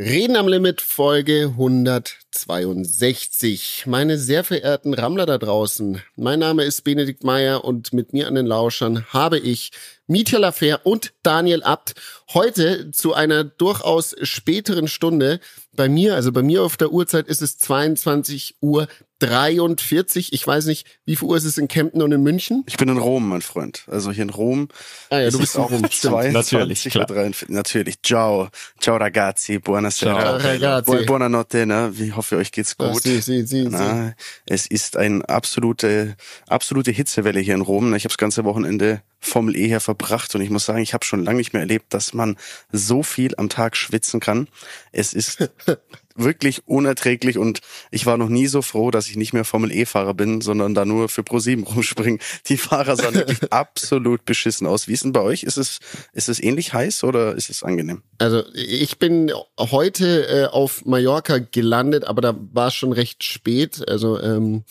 Reden am Limit Folge 162. Meine sehr verehrten Rammler da draußen, mein Name ist Benedikt Meyer und mit mir an den Lauschern habe ich Mietja Lafer und Daniel Abt. Heute zu einer durchaus späteren Stunde. Bei mir, also bei mir auf der Uhrzeit ist es 22 Uhr 43. Ich weiß nicht, wie viel Uhr ist es in Kempten und in München? Ich bin in Rom, mein Freund. Also hier in Rom. Ah ja, du bist auch um 22 Natürlich, klar. 43. Natürlich. Ciao. Ciao ragazzi. Buonasera. Ciao, ragazzi. Bu buonanotte, ne? Ich hoffe, euch geht's Ah, gut. sie, sie, sie, sie. Na, es ist eine absolute, absolute Hitzewelle hier in Rom. Ich habe das ganze Wochenende Formel E hier verbracht und ich muss sagen, ich habe schon lange nicht mehr erlebt, dass man so viel am Tag schwitzen kann. Es ist wirklich unerträglich und ich war noch nie so froh, dass ich nicht mehr Formel E-Fahrer bin, sondern da nur für Pro7 rumspringen. Die Fahrer sahen wirklich absolut beschissen aus. Wie ist denn bei euch? Ist es, ist es ähnlich heiß oder ist es angenehm? Also ich bin heute äh, auf Mallorca gelandet, aber da war es schon recht spät. Also ähm,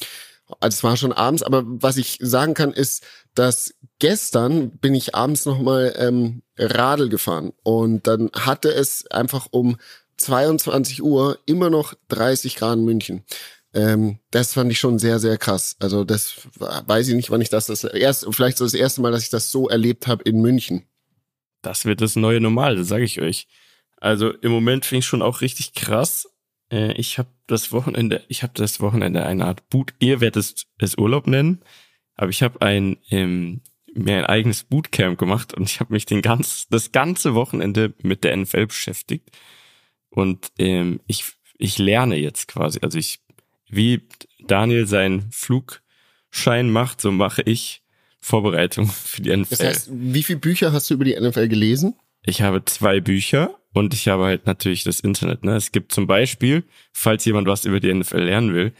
also es war schon abends. Aber was ich sagen kann, ist, dass gestern bin ich abends nochmal ähm, Radl gefahren und dann hatte es einfach um 22 Uhr immer noch 30 Grad in München. Ähm, das fand ich schon sehr, sehr krass. Also das weiß ich nicht, wann ich das das erst, vielleicht so das erste Mal, dass ich das so erlebt habe in München. Das wird das neue Normal, das sage ich euch. Also im Moment finde ich schon auch richtig krass. Äh, ich habe das Wochenende, ich habe das Wochenende eine Art Boot, ihr werdet es, es Urlaub nennen, aber ich habe ein ähm, mir ein eigenes Bootcamp gemacht und ich habe mich den ganz das ganze Wochenende mit der NFL beschäftigt und ähm, ich ich lerne jetzt quasi, also ich wie Daniel seinen Flugschein macht, so mache ich Vorbereitung für die NFL. Das heißt, wie viele Bücher hast du über die NFL gelesen? Ich habe zwei Bücher und ich habe halt natürlich das Internet. Ne? Es gibt zum Beispiel, falls jemand was über die NFL lernen will,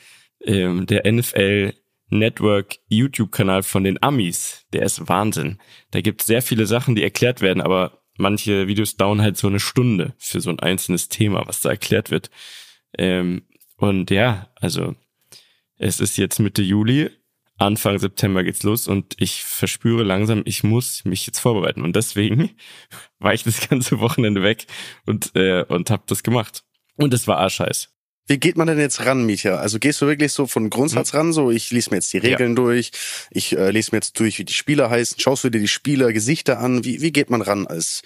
ähm, der NFL Network YouTube-Kanal von den Amis. Der ist Wahnsinn. Da gibt es sehr viele Sachen, die erklärt werden, aber manche Videos dauern halt so eine Stunde für so ein einzelnes Thema, was da erklärt wird. Ähm, und ja, also es ist jetzt Mitte Juli. Anfang September geht's los und ich verspüre langsam, ich muss mich jetzt vorbereiten. Und deswegen war ich das ganze Wochenende weg und, äh, und hab das gemacht. Und es war arschheiß. Wie geht man denn jetzt ran, Mietja? Also gehst du wirklich so von Grundsatz ran, so ich lese mir jetzt die Regeln durch, ich äh, lese mir jetzt durch, wie die Spieler heißen, schaust du dir die Spieler, Gesichter an? Wie, wie geht man ran als,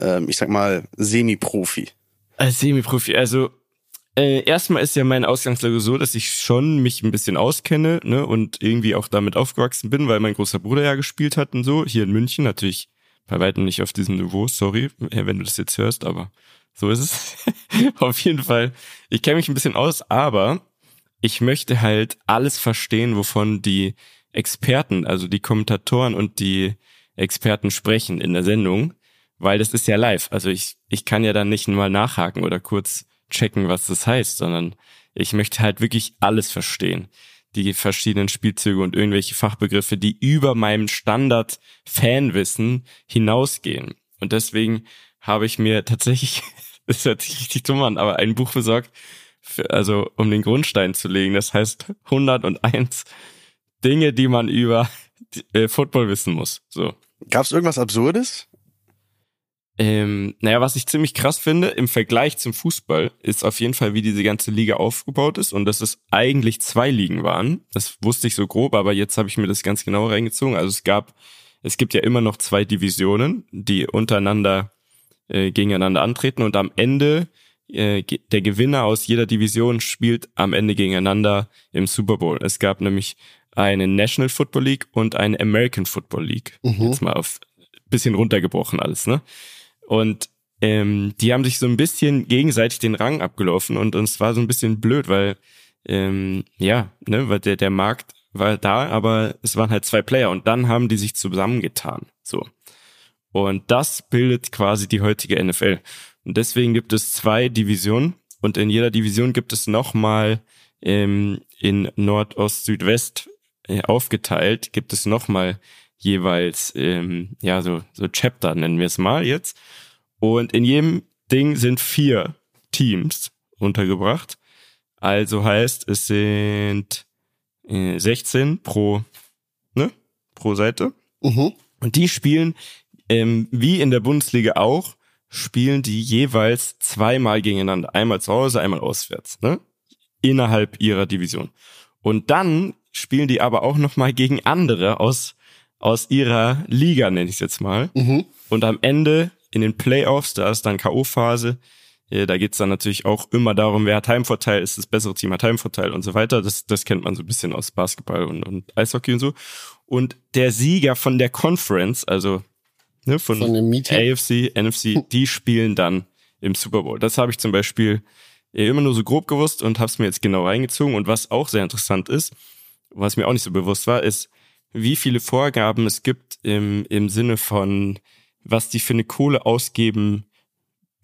ähm, ich sag mal, Semi-Profi? Als Semi-Profi, also äh, erstmal ist ja meine Ausgangslage so, dass ich schon mich ein bisschen auskenne ne, und irgendwie auch damit aufgewachsen bin, weil mein großer Bruder ja gespielt hat und so, hier in München, natürlich bei weitem nicht auf diesem Niveau, sorry, äh, wenn du das jetzt hörst, aber so ist es. auf jeden Fall, ich kenne mich ein bisschen aus, aber ich möchte halt alles verstehen, wovon die Experten, also die Kommentatoren und die Experten sprechen in der Sendung, weil das ist ja live. Also ich, ich kann ja dann nicht mal nachhaken oder kurz checken, was das heißt, sondern ich möchte halt wirklich alles verstehen. Die verschiedenen Spielzüge und irgendwelche Fachbegriffe, die über meinem Standard-Fanwissen hinausgehen. Und deswegen habe ich mir tatsächlich, das hört sich richtig dumm an, aber ein Buch besorgt, für, also um den Grundstein zu legen. Das heißt 101 Dinge, die man über äh, Football wissen muss. So. Gab's irgendwas Absurdes? Ähm, naja, was ich ziemlich krass finde im Vergleich zum Fußball, ist auf jeden Fall, wie diese ganze Liga aufgebaut ist und dass es eigentlich zwei Ligen waren. Das wusste ich so grob, aber jetzt habe ich mir das ganz genau reingezogen. Also es gab, es gibt ja immer noch zwei Divisionen, die untereinander äh, gegeneinander antreten und am Ende äh, der Gewinner aus jeder Division spielt am Ende gegeneinander im Super Bowl. Es gab nämlich eine National Football League und eine American Football League. Mhm. Jetzt mal auf bisschen runtergebrochen alles, ne? Und ähm, die haben sich so ein bisschen gegenseitig den Rang abgelaufen und uns war so ein bisschen blöd, weil ähm, ja, ne, weil der der Markt war da, aber es waren halt zwei Player und dann haben die sich zusammengetan, so. Und das bildet quasi die heutige NFL. Und deswegen gibt es zwei Divisionen und in jeder Division gibt es nochmal ähm, in Nordost, Südwest äh, aufgeteilt, gibt es nochmal jeweils, ähm, ja, so, so Chapter nennen wir es mal jetzt. Und in jedem Ding sind vier Teams untergebracht. Also heißt, es sind äh, 16 pro, ne, pro Seite. Mhm. Und die spielen, ähm, wie in der Bundesliga auch, spielen die jeweils zweimal gegeneinander. Einmal zu Hause, einmal auswärts, ne? Innerhalb ihrer Division. Und dann spielen die aber auch nochmal gegen andere aus, aus ihrer Liga, nenne ich es jetzt mal. Mhm. Und am Ende in den Playoffs, da ist dann K.O.-Phase, äh, da geht's dann natürlich auch immer darum, wer hat Heimvorteil, ist das bessere Team hat Heimvorteil und so weiter. Das, das kennt man so ein bisschen aus Basketball und, und Eishockey und so. Und der Sieger von der Conference, also ne, von, Von dem Meeting. AFC, NFC, die spielen dann im Super Bowl. Das habe ich zum Beispiel äh, immer nur so grob gewusst und habe es mir jetzt genau reingezogen. Und was auch sehr interessant ist, was mir auch nicht so bewusst war, ist, wie viele Vorgaben es gibt im, im Sinne von, was die für eine Kohle ausgeben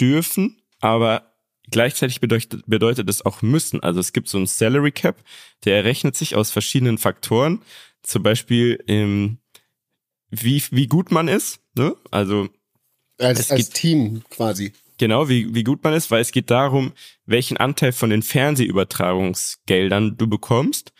dürfen, aber gleichzeitig bedeutet, bedeutet es auch müssen. Also es gibt so einen Salary Cap, der errechnet sich aus verschiedenen Faktoren. Zum Beispiel, ähm, wie, wie gut man ist, ne? Also Als, Es als gibt- Team quasi. Genau, wie, wie gut man ist, weil es geht darum, welchen Anteil von den Fernsehübertragungsgeldern du bekommst.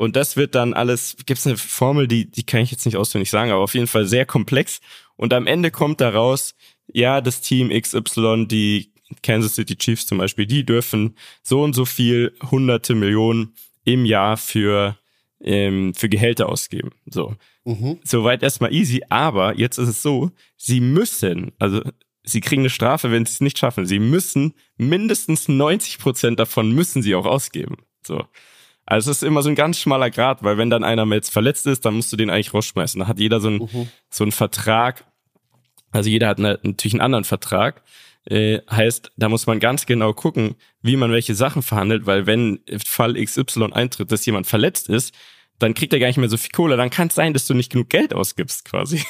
Und das wird dann alles, gibt's eine Formel, die, die kann ich jetzt nicht auswendig sagen, aber auf jeden Fall sehr komplex. Und am Ende kommt daraus, ja, das Team XY, die Kansas City Chiefs zum Beispiel, die dürfen so und so viel hunderte Millionen im Jahr für, ähm, für Gehälter ausgeben. So. Mhm. Soweit erstmal easy, aber jetzt ist es so, sie müssen, also sie kriegen eine Strafe, wenn sie es nicht schaffen. Sie müssen mindestens 90 Prozent davon müssen sie auch ausgeben. So. Also es ist immer so ein ganz schmaler Grad, weil wenn dann einer mal jetzt verletzt ist, dann musst du den eigentlich rausschmeißen. Da hat jeder so einen, Mhm. so einen Vertrag, also jeder hat eine, natürlich einen anderen Vertrag. Äh, heißt, da muss man ganz genau gucken, wie man welche Sachen verhandelt, weil wenn Fall XY eintritt, dass jemand verletzt ist, dann kriegt er gar nicht mehr so viel Kohle. Dann kann es sein, dass du nicht genug Geld ausgibst, quasi.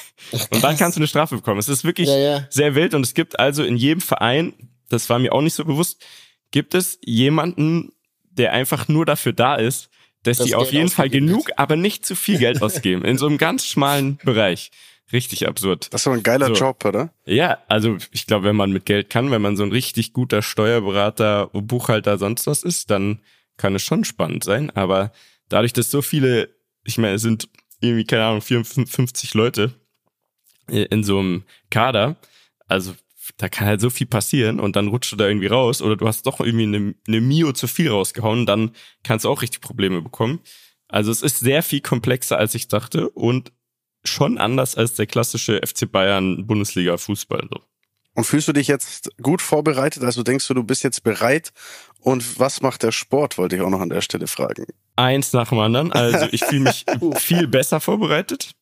Und dann kannst du eine Strafe bekommen. Es ist wirklich Ja, ja. sehr wild und es gibt also in jedem Verein, das war mir auch nicht so bewusst, gibt es jemanden, der einfach nur dafür da ist, dass Das die auf Geld jeden Fall genug, aber nicht zu viel Geld ausgeben. In so einem ganz schmalen Bereich. Richtig absurd. Das ist doch ein geiler So. Job, oder? Ja, also ich glaube, wenn man mit Geld kann, wenn man so ein richtig guter Steuerberater, Buchhalter, sonst was ist, dann kann es schon spannend sein. Aber dadurch, dass so viele, ich meine, es sind irgendwie, keine Ahnung, 54 Leute äh, in so einem Kader, also da kann halt so viel passieren und dann rutscht du da irgendwie raus oder du hast doch irgendwie eine, eine Mio zu viel rausgehauen, dann kannst du auch richtig Probleme bekommen. Also es ist sehr viel komplexer, als ich dachte und schon anders als der klassische FC Bayern Bundesliga Fußball. So. Und fühlst du dich jetzt gut vorbereitet? Also denkst du, du bist jetzt bereit? Und was macht der Sport, wollte ich auch noch an der Stelle fragen. Eins nach dem anderen. Also ich fühle mich viel besser vorbereitet.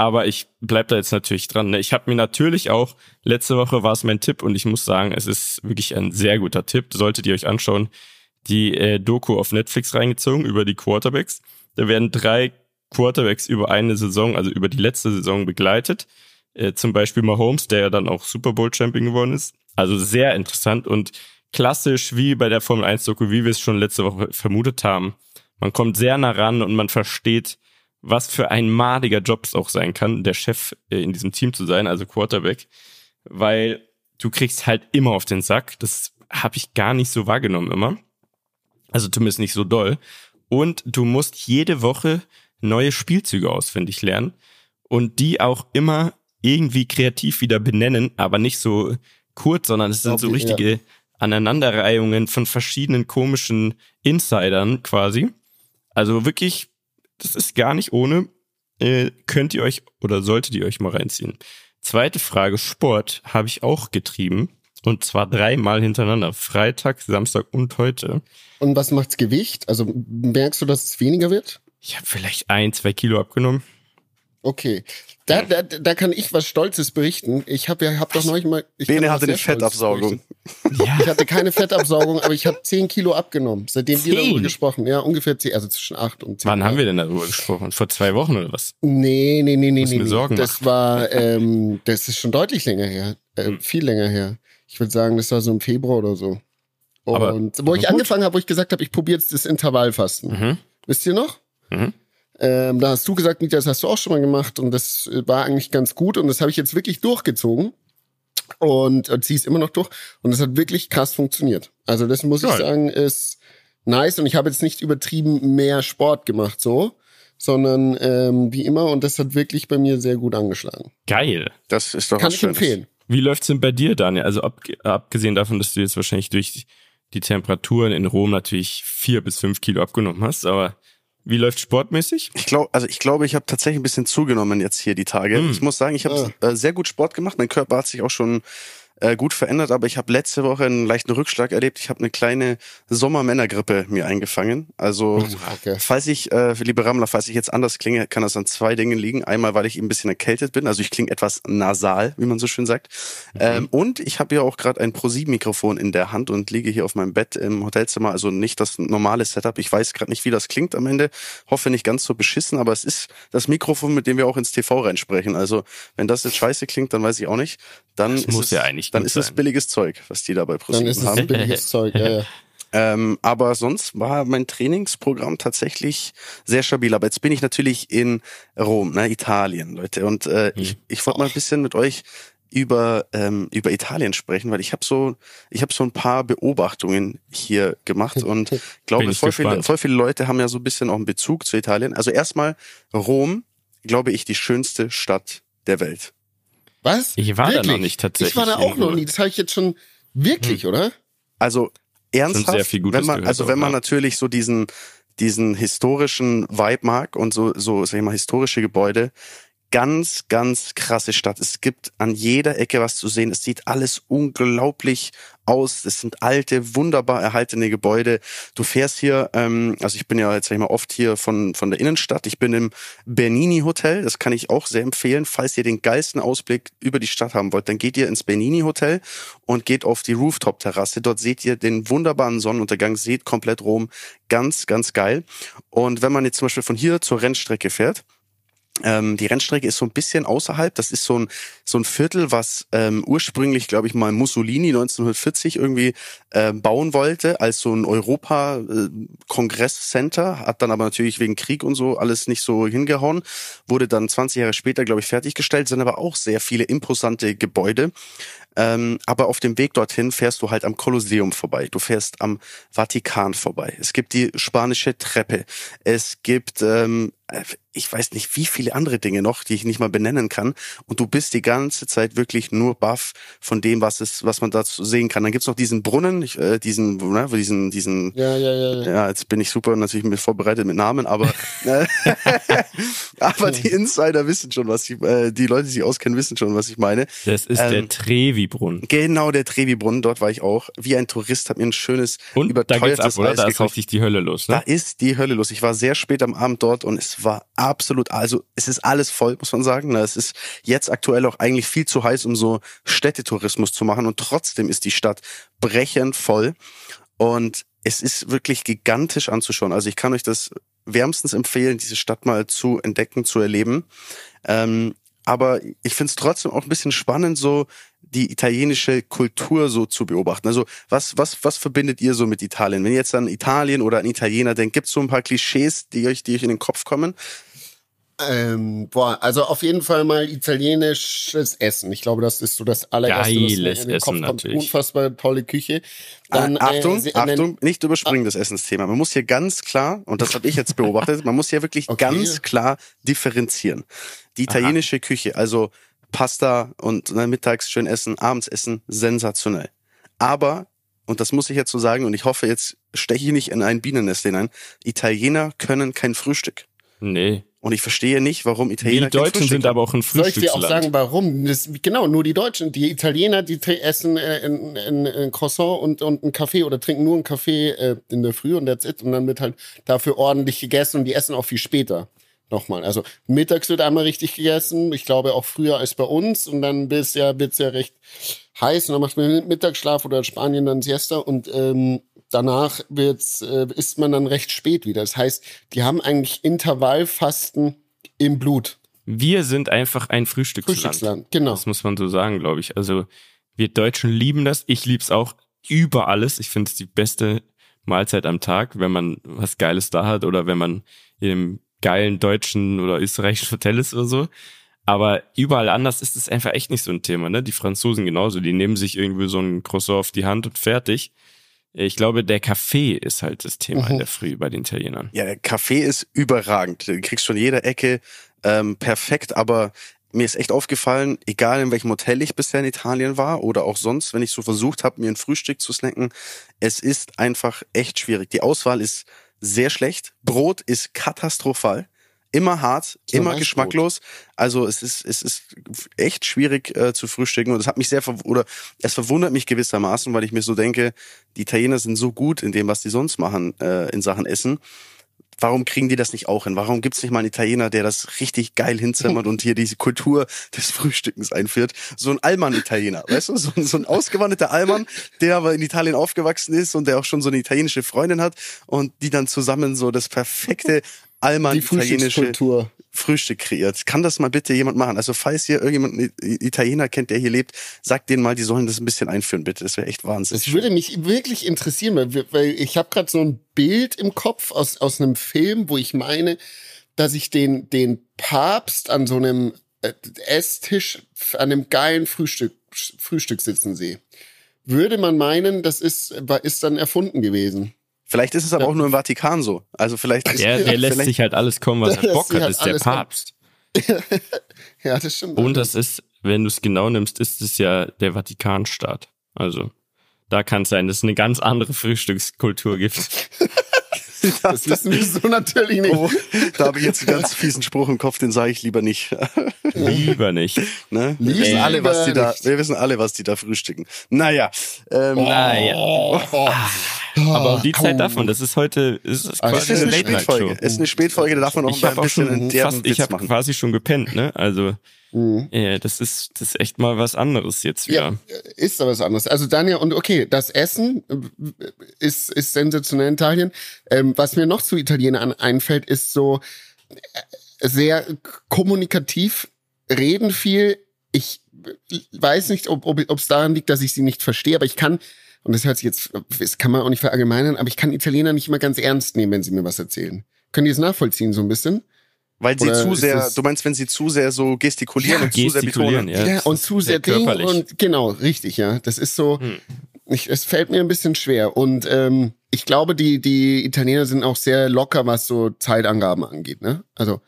Aber ich bleib da jetzt natürlich dran. ne? Ich habe mir natürlich auch, letzte Woche war es mein Tipp und ich muss sagen, es ist wirklich ein sehr guter Tipp. Solltet ihr euch anschauen, die äh, Doku auf Netflix reingezogen über die Quarterbacks. Da werden drei Quarterbacks über eine Saison, also über die letzte Saison begleitet. Äh, zum Beispiel Mahomes, der ja dann auch Super Bowl Champion geworden ist. Also sehr interessant und klassisch wie bei der Formel 1 Doku, wie wir es schon letzte Woche vermutet haben. Man kommt sehr nah ran und man versteht, was für ein madiger Job es auch sein kann, der Chef äh, in diesem Team zu sein, also Quarterback, weil du kriegst halt immer auf den Sack. Das habe ich gar nicht so wahrgenommen immer. Also zumindest nicht so doll. Und du musst jede Woche neue Spielzüge auswendig lernen und die auch immer irgendwie kreativ wieder benennen, aber nicht so kurz, sondern es sind so richtige Aneinanderreihungen von verschiedenen komischen Insidern quasi. Also wirklich, das ist gar nicht ohne. Äh, könnt ihr euch oder solltet ihr euch mal reinziehen. Zweite Frage, Sport habe ich auch getrieben. Und zwar dreimal hintereinander. Freitag, Samstag und heute. Und was macht's Gewicht? Also merkst du, dass es weniger wird? Ich habe vielleicht ein, zwei Kilo abgenommen. Okay. Da, da, da kann ich was Stolzes berichten. Ich habe ja, hab doch neulich mal. Ich Bene hatte eine Fettabsaugung. Ja, Ich hatte keine Fettabsaugung, aber ich habe 10 Kilo abgenommen, seitdem wir Zehn? darüber gesprochen. Ja, ungefähr 10, also zwischen 8 und 10. wann haben wir denn darüber gesprochen? Vor zwei Wochen oder was? Nee, nee, nee, nee, nee. Sorgen Das war, ähm, das ist schon deutlich länger her. Äh, Hm. Viel länger her. Ich würde sagen, das war so im Februar oder so. Und Aber- wo ich gut. angefangen habe, wo ich gesagt habe, ich probiere jetzt das Intervallfasten. Mhm. Wisst ihr noch? Mhm. Ähm, da hast du gesagt, Mieter, das hast du auch schon mal gemacht und das äh, war eigentlich ganz gut und das habe ich jetzt wirklich durchgezogen und, und ziehe es immer noch durch und das hat wirklich krass funktioniert. Also das muss ich Geil. sagen, ist nice und ich habe jetzt nicht übertrieben mehr Sport gemacht so, sondern ähm, wie immer und das hat wirklich bei mir sehr gut angeschlagen. Geil. Das ist doch Kann was ich Schönes. empfehlen. Wie läuft's denn bei dir, Daniel? Also ab, abgesehen davon, dass du jetzt wahrscheinlich durch die Temperaturen in Rom natürlich vier bis fünf Kilo abgenommen hast, aber wie läuft sportmäßig? Ich glaube, also ich glaube, ich habe tatsächlich ein bisschen zugenommen jetzt hier die Tage. Mm. Ich muss sagen, ich habe ah. äh, sehr gut Sport gemacht. Mein Körper hat sich auch schon äh, gut verändert, aber ich habe letzte Woche einen leichten Rückschlag erlebt. Ich habe eine kleine Sommermännergrippe mir eingefangen. Also oh, okay. falls ich, äh, liebe Rammler, falls ich jetzt anders klinge, kann das an zwei Dingen liegen. Einmal, weil ich ein bisschen erkältet bin, also ich klinge etwas nasal, wie man so schön sagt. Mhm. Ähm, und ich habe ja auch gerade ein Pro7-Mikrofon in der Hand und liege hier auf meinem Bett im Hotelzimmer, also nicht das normale Setup. Ich weiß gerade nicht, wie das klingt am Ende. Hoffe nicht ganz so beschissen, aber es ist das Mikrofon, mit dem wir auch ins TV reinsprechen. Also wenn das jetzt scheiße klingt, dann weiß ich auch nicht. Dann das muss es, ja eigentlich dann ist es billiges Zeug, was die da bei ProSieben haben. Dann ist es billiges Zeug, ja, ja. Ähm, aber sonst war mein Trainingsprogramm tatsächlich sehr stabil. Aber jetzt bin ich natürlich in Rom, ne, Italien, Leute. Und äh, mhm. ich, ich wollte mal ein bisschen mit euch über ähm, über Italien sprechen, weil ich habe so ich habe so ein paar Beobachtungen hier gemacht und glaube voll viele, voll viele Leute haben ja so ein bisschen auch einen Bezug zu Italien. Also erstmal Rom, glaube ich, die schönste Stadt der Welt. Was? Ich war wirklich? da noch nicht tatsächlich. Ich war da auch noch nie. Das habe ich jetzt schon wirklich, hm. oder? Also ernsthaft, sehr viel Gutes wenn man, also wenn man natürlich so diesen diesen historischen Vibe mag und so so sag ich mal historische Gebäude, ganz, ganz krasse Stadt. Es gibt an jeder Ecke was zu sehen. Es sieht alles unglaublich aus. Es sind alte, wunderbar erhaltene Gebäude. Du fährst hier, ähm, also ich bin ja jetzt sag ich mal oft hier von, von der Innenstadt. Ich bin im Bernini Hotel. Das kann ich auch sehr empfehlen. Falls ihr den geilsten Ausblick über die Stadt haben wollt, dann geht ihr ins Bernini Hotel und geht auf die Rooftop-Terrasse. Dort seht ihr den wunderbaren Sonnenuntergang, seht komplett Rom. Ganz, ganz geil. Und wenn man jetzt zum Beispiel von hier zur Rennstrecke fährt, ähm, die Rennstrecke ist so ein bisschen außerhalb. Das ist so ein, so ein Viertel, was ähm, ursprünglich, glaube ich mal, Mussolini 1940 irgendwie äh, bauen wollte als so ein Europa-Kongress-Center. Äh, Hat dann aber natürlich wegen Krieg und so alles nicht so hingehauen. Wurde dann 20 Jahre später, glaube ich, fertiggestellt. Sind aber auch sehr viele imposante Gebäude. Ähm, aber auf dem Weg dorthin fährst du halt am Kolosseum vorbei. Du fährst am Vatikan vorbei. Es gibt die spanische Treppe. Es gibt ähm, äh, ich weiß nicht, wie viele andere Dinge noch, die ich nicht mal benennen kann. Und du bist die ganze Zeit wirklich nur baff von dem, was es, was man dazu sehen kann. Dann gibt's noch diesen Brunnen, äh, diesen, ne, diesen, diesen. Ja, ja, ja, ja. Ja, jetzt bin ich super natürlich mit vorbereitet mit Namen, aber, äh, aber die Insider wissen schon, was ich, äh, die Leute, die sich auskennen, wissen schon, was ich meine. Das ist ähm, der Trevi-Brunnen. Genau, der Trevi-Brunnen. Dort war ich auch. Wie ein Tourist, hab mir ein schönes, und überteuertes da ab, oder? Eis da ist richtig die Hölle los. Ne? Da ist die Hölle los. Ich war sehr spät am Abend dort und es war absolut, also es ist alles voll, muss man sagen. Es ist jetzt aktuell auch eigentlich viel zu heiß, um so Städtetourismus zu machen und trotzdem ist die Stadt brechend voll und es ist wirklich gigantisch anzuschauen. Also ich kann euch das wärmstens empfehlen, diese Stadt mal zu entdecken, zu erleben. Ähm, aber ich finde es trotzdem auch ein bisschen spannend, so die italienische Kultur so zu beobachten. Also was, was, was verbindet ihr so mit Italien? Wenn ihr jetzt an Italien oder an Italiener denkt, gibt es so ein paar Klischees, die euch, die euch in den Kopf kommen? Ähm, boah, also auf jeden Fall mal italienisches Essen. Ich glaube, das ist so das allererste, Geiles was mir in den Essen Kopf kommt. Unfassbar tolle Küche. Dann, äh, Achtung, äh, Achtung, nicht überspringen das Essensthema. Man muss hier ganz klar, und das habe ich jetzt beobachtet, man muss hier wirklich okay. ganz klar differenzieren. Die italienische Aha. Küche, also Pasta und ne, mittags schön essen, abends essen, sensationell. Aber, und das muss ich jetzt so sagen, und ich hoffe, jetzt steche ich nicht in ein Bienennest hinein, Italiener können kein Frühstück. Nee. Und ich verstehe nicht, warum Italiener. Die Deutschen sind aber auch ein Frühstücksland. Soll ich dir auch sagen, warum? Das, genau, nur die Deutschen. Die Italiener, die essen äh, ein, ein, ein Croissant und, und einen Kaffee oder trinken nur einen Kaffee äh, in der Früh und that's it. Und dann wird halt dafür ordentlich gegessen und die essen auch viel später. Nochmal. Also mittags wird einmal richtig gegessen. Ich glaube auch früher als bei uns. Und dann bis ja, wird's ja recht heiß. Und dann macht man Mittagsschlaf oder in Spanien dann Siesta. Und ähm, danach wird's, äh, isst man dann recht spät wieder. Das heißt, die haben eigentlich Intervallfasten im Blut. Wir sind einfach ein Frühstücksland. Frühstücksland, genau. Das muss man so sagen, glaube ich. Also wir Deutschen lieben das. Ich lieb's auch über alles. Ich finde es die beste Mahlzeit am Tag, wenn man was Geiles da hat oder wenn man einem geilen deutschen oder österreichischen Hotel ist oder so. Aber überall anders ist es einfach echt nicht so ein Thema. Ne? Die Franzosen genauso. Die nehmen sich irgendwie so ein Croissant auf die Hand und fertig. Ich glaube, der Kaffee ist halt das Thema mhm. in der Früh bei den Italienern. Ja, der Kaffee ist überragend. Den kriegst du von jeder Ecke ähm, perfekt, aber mir ist echt aufgefallen, egal in welchem Hotel ich bisher in Italien war oder auch sonst, wenn ich so versucht habe, mir ein Frühstück zu snacken, es ist einfach echt schwierig. Die Auswahl ist sehr schlecht. Brot ist katastrophal. Immer hart, So immer geschmacklos. Also es ist, es ist echt schwierig äh, zu frühstücken. Und das hat mich sehr oder es verwundert mich gewissermaßen, weil ich mir so denke, die Italiener sind so gut in dem, was die sonst machen äh, in Sachen Essen. Warum kriegen die das nicht auch hin? Warum gibt's nicht mal einen Italiener, der das richtig geil hinzimmert und hier diese Kultur des Frühstückens einführt? So ein Allmann-Italiener, weißt du? So, ein- so ein ausgewanderter Allmann, der aber in Italien aufgewachsen ist und der auch schon so eine italienische Freundin hat und die dann zusammen so das perfekte Allmann-italienische. Frühstück kreiert. Kann das mal bitte jemand machen? Also falls ihr irgendjemand Italiener kennt, der hier lebt, sagt denen mal, die sollen das ein bisschen einführen, bitte. Das wäre echt wahnsinnig. Das würde mich wirklich interessieren, weil, weil ich habe gerade so ein Bild im Kopf aus, aus einem Film, wo ich meine, dass ich den, den Papst an so einem äh, Esstisch an einem geilen Frühstück, Frühstück sitzen sehe. Würde man meinen, das ist, ist dann erfunden gewesen. Vielleicht ist es aber auch nur im Vatikan so. Also vielleicht ist Der, der lässt vielleicht, sich halt alles kommen, was er lässt Bock hat, halt ist der. Papst. Ja, das stimmt. Und das ist, wenn du es genau nimmst, ist es ja der Vatikanstaat. Also, da kann es sein, dass es eine ganz andere Frühstückskultur gibt. das wissen wir so natürlich nicht. Oh, da habe ich jetzt einen ganz fiesen Spruch im Kopf, den sage ich lieber nicht. Lieber nicht. Ne? Wir wissen Lieber alle, was die da, nicht. wir wissen alle, was die da frühstücken. Naja, ähm, Naja. Oh, Aber um die Zeit darf man, das ist heute, ist es Ah, quasi ist eine eine Spätfolge. Es ist eine Spätfolge, da darf man auch Ich ein auch bisschen schon derben fast, ich habe quasi schon gepennt, ne? Also, Mhm. ja, das ist, das ist echt mal was anderes jetzt Ja, wieder. ist aber was anderes. Also Daniel, und okay, das Essen äh, ist, ist sensationell in Italien. Ähm, was mir noch zu Italienern einfällt, ist so äh, sehr kommunikativ, reden viel. Ich weiß nicht, ob ob es daran liegt, dass ich sie nicht verstehe, aber ich kann, und das hört sich jetzt, das kann man auch nicht verallgemeinern, aber ich kann Italiener nicht immer ganz ernst nehmen, wenn sie mir was erzählen. Können die es nachvollziehen so ein bisschen? Weil sie Oder zu sehr, du meinst, wenn sie zu sehr so gestikulieren Ja, und zu sehr betonen. ja. Ja, und zu sehr sehr Ding körperlich. und genau, richtig, ja. Das ist so, Hm. ich, es fällt mir ein bisschen schwer. Und ähm, ich glaube, die, die Italiener sind auch sehr locker, was so Zeitangaben angeht, ne? Also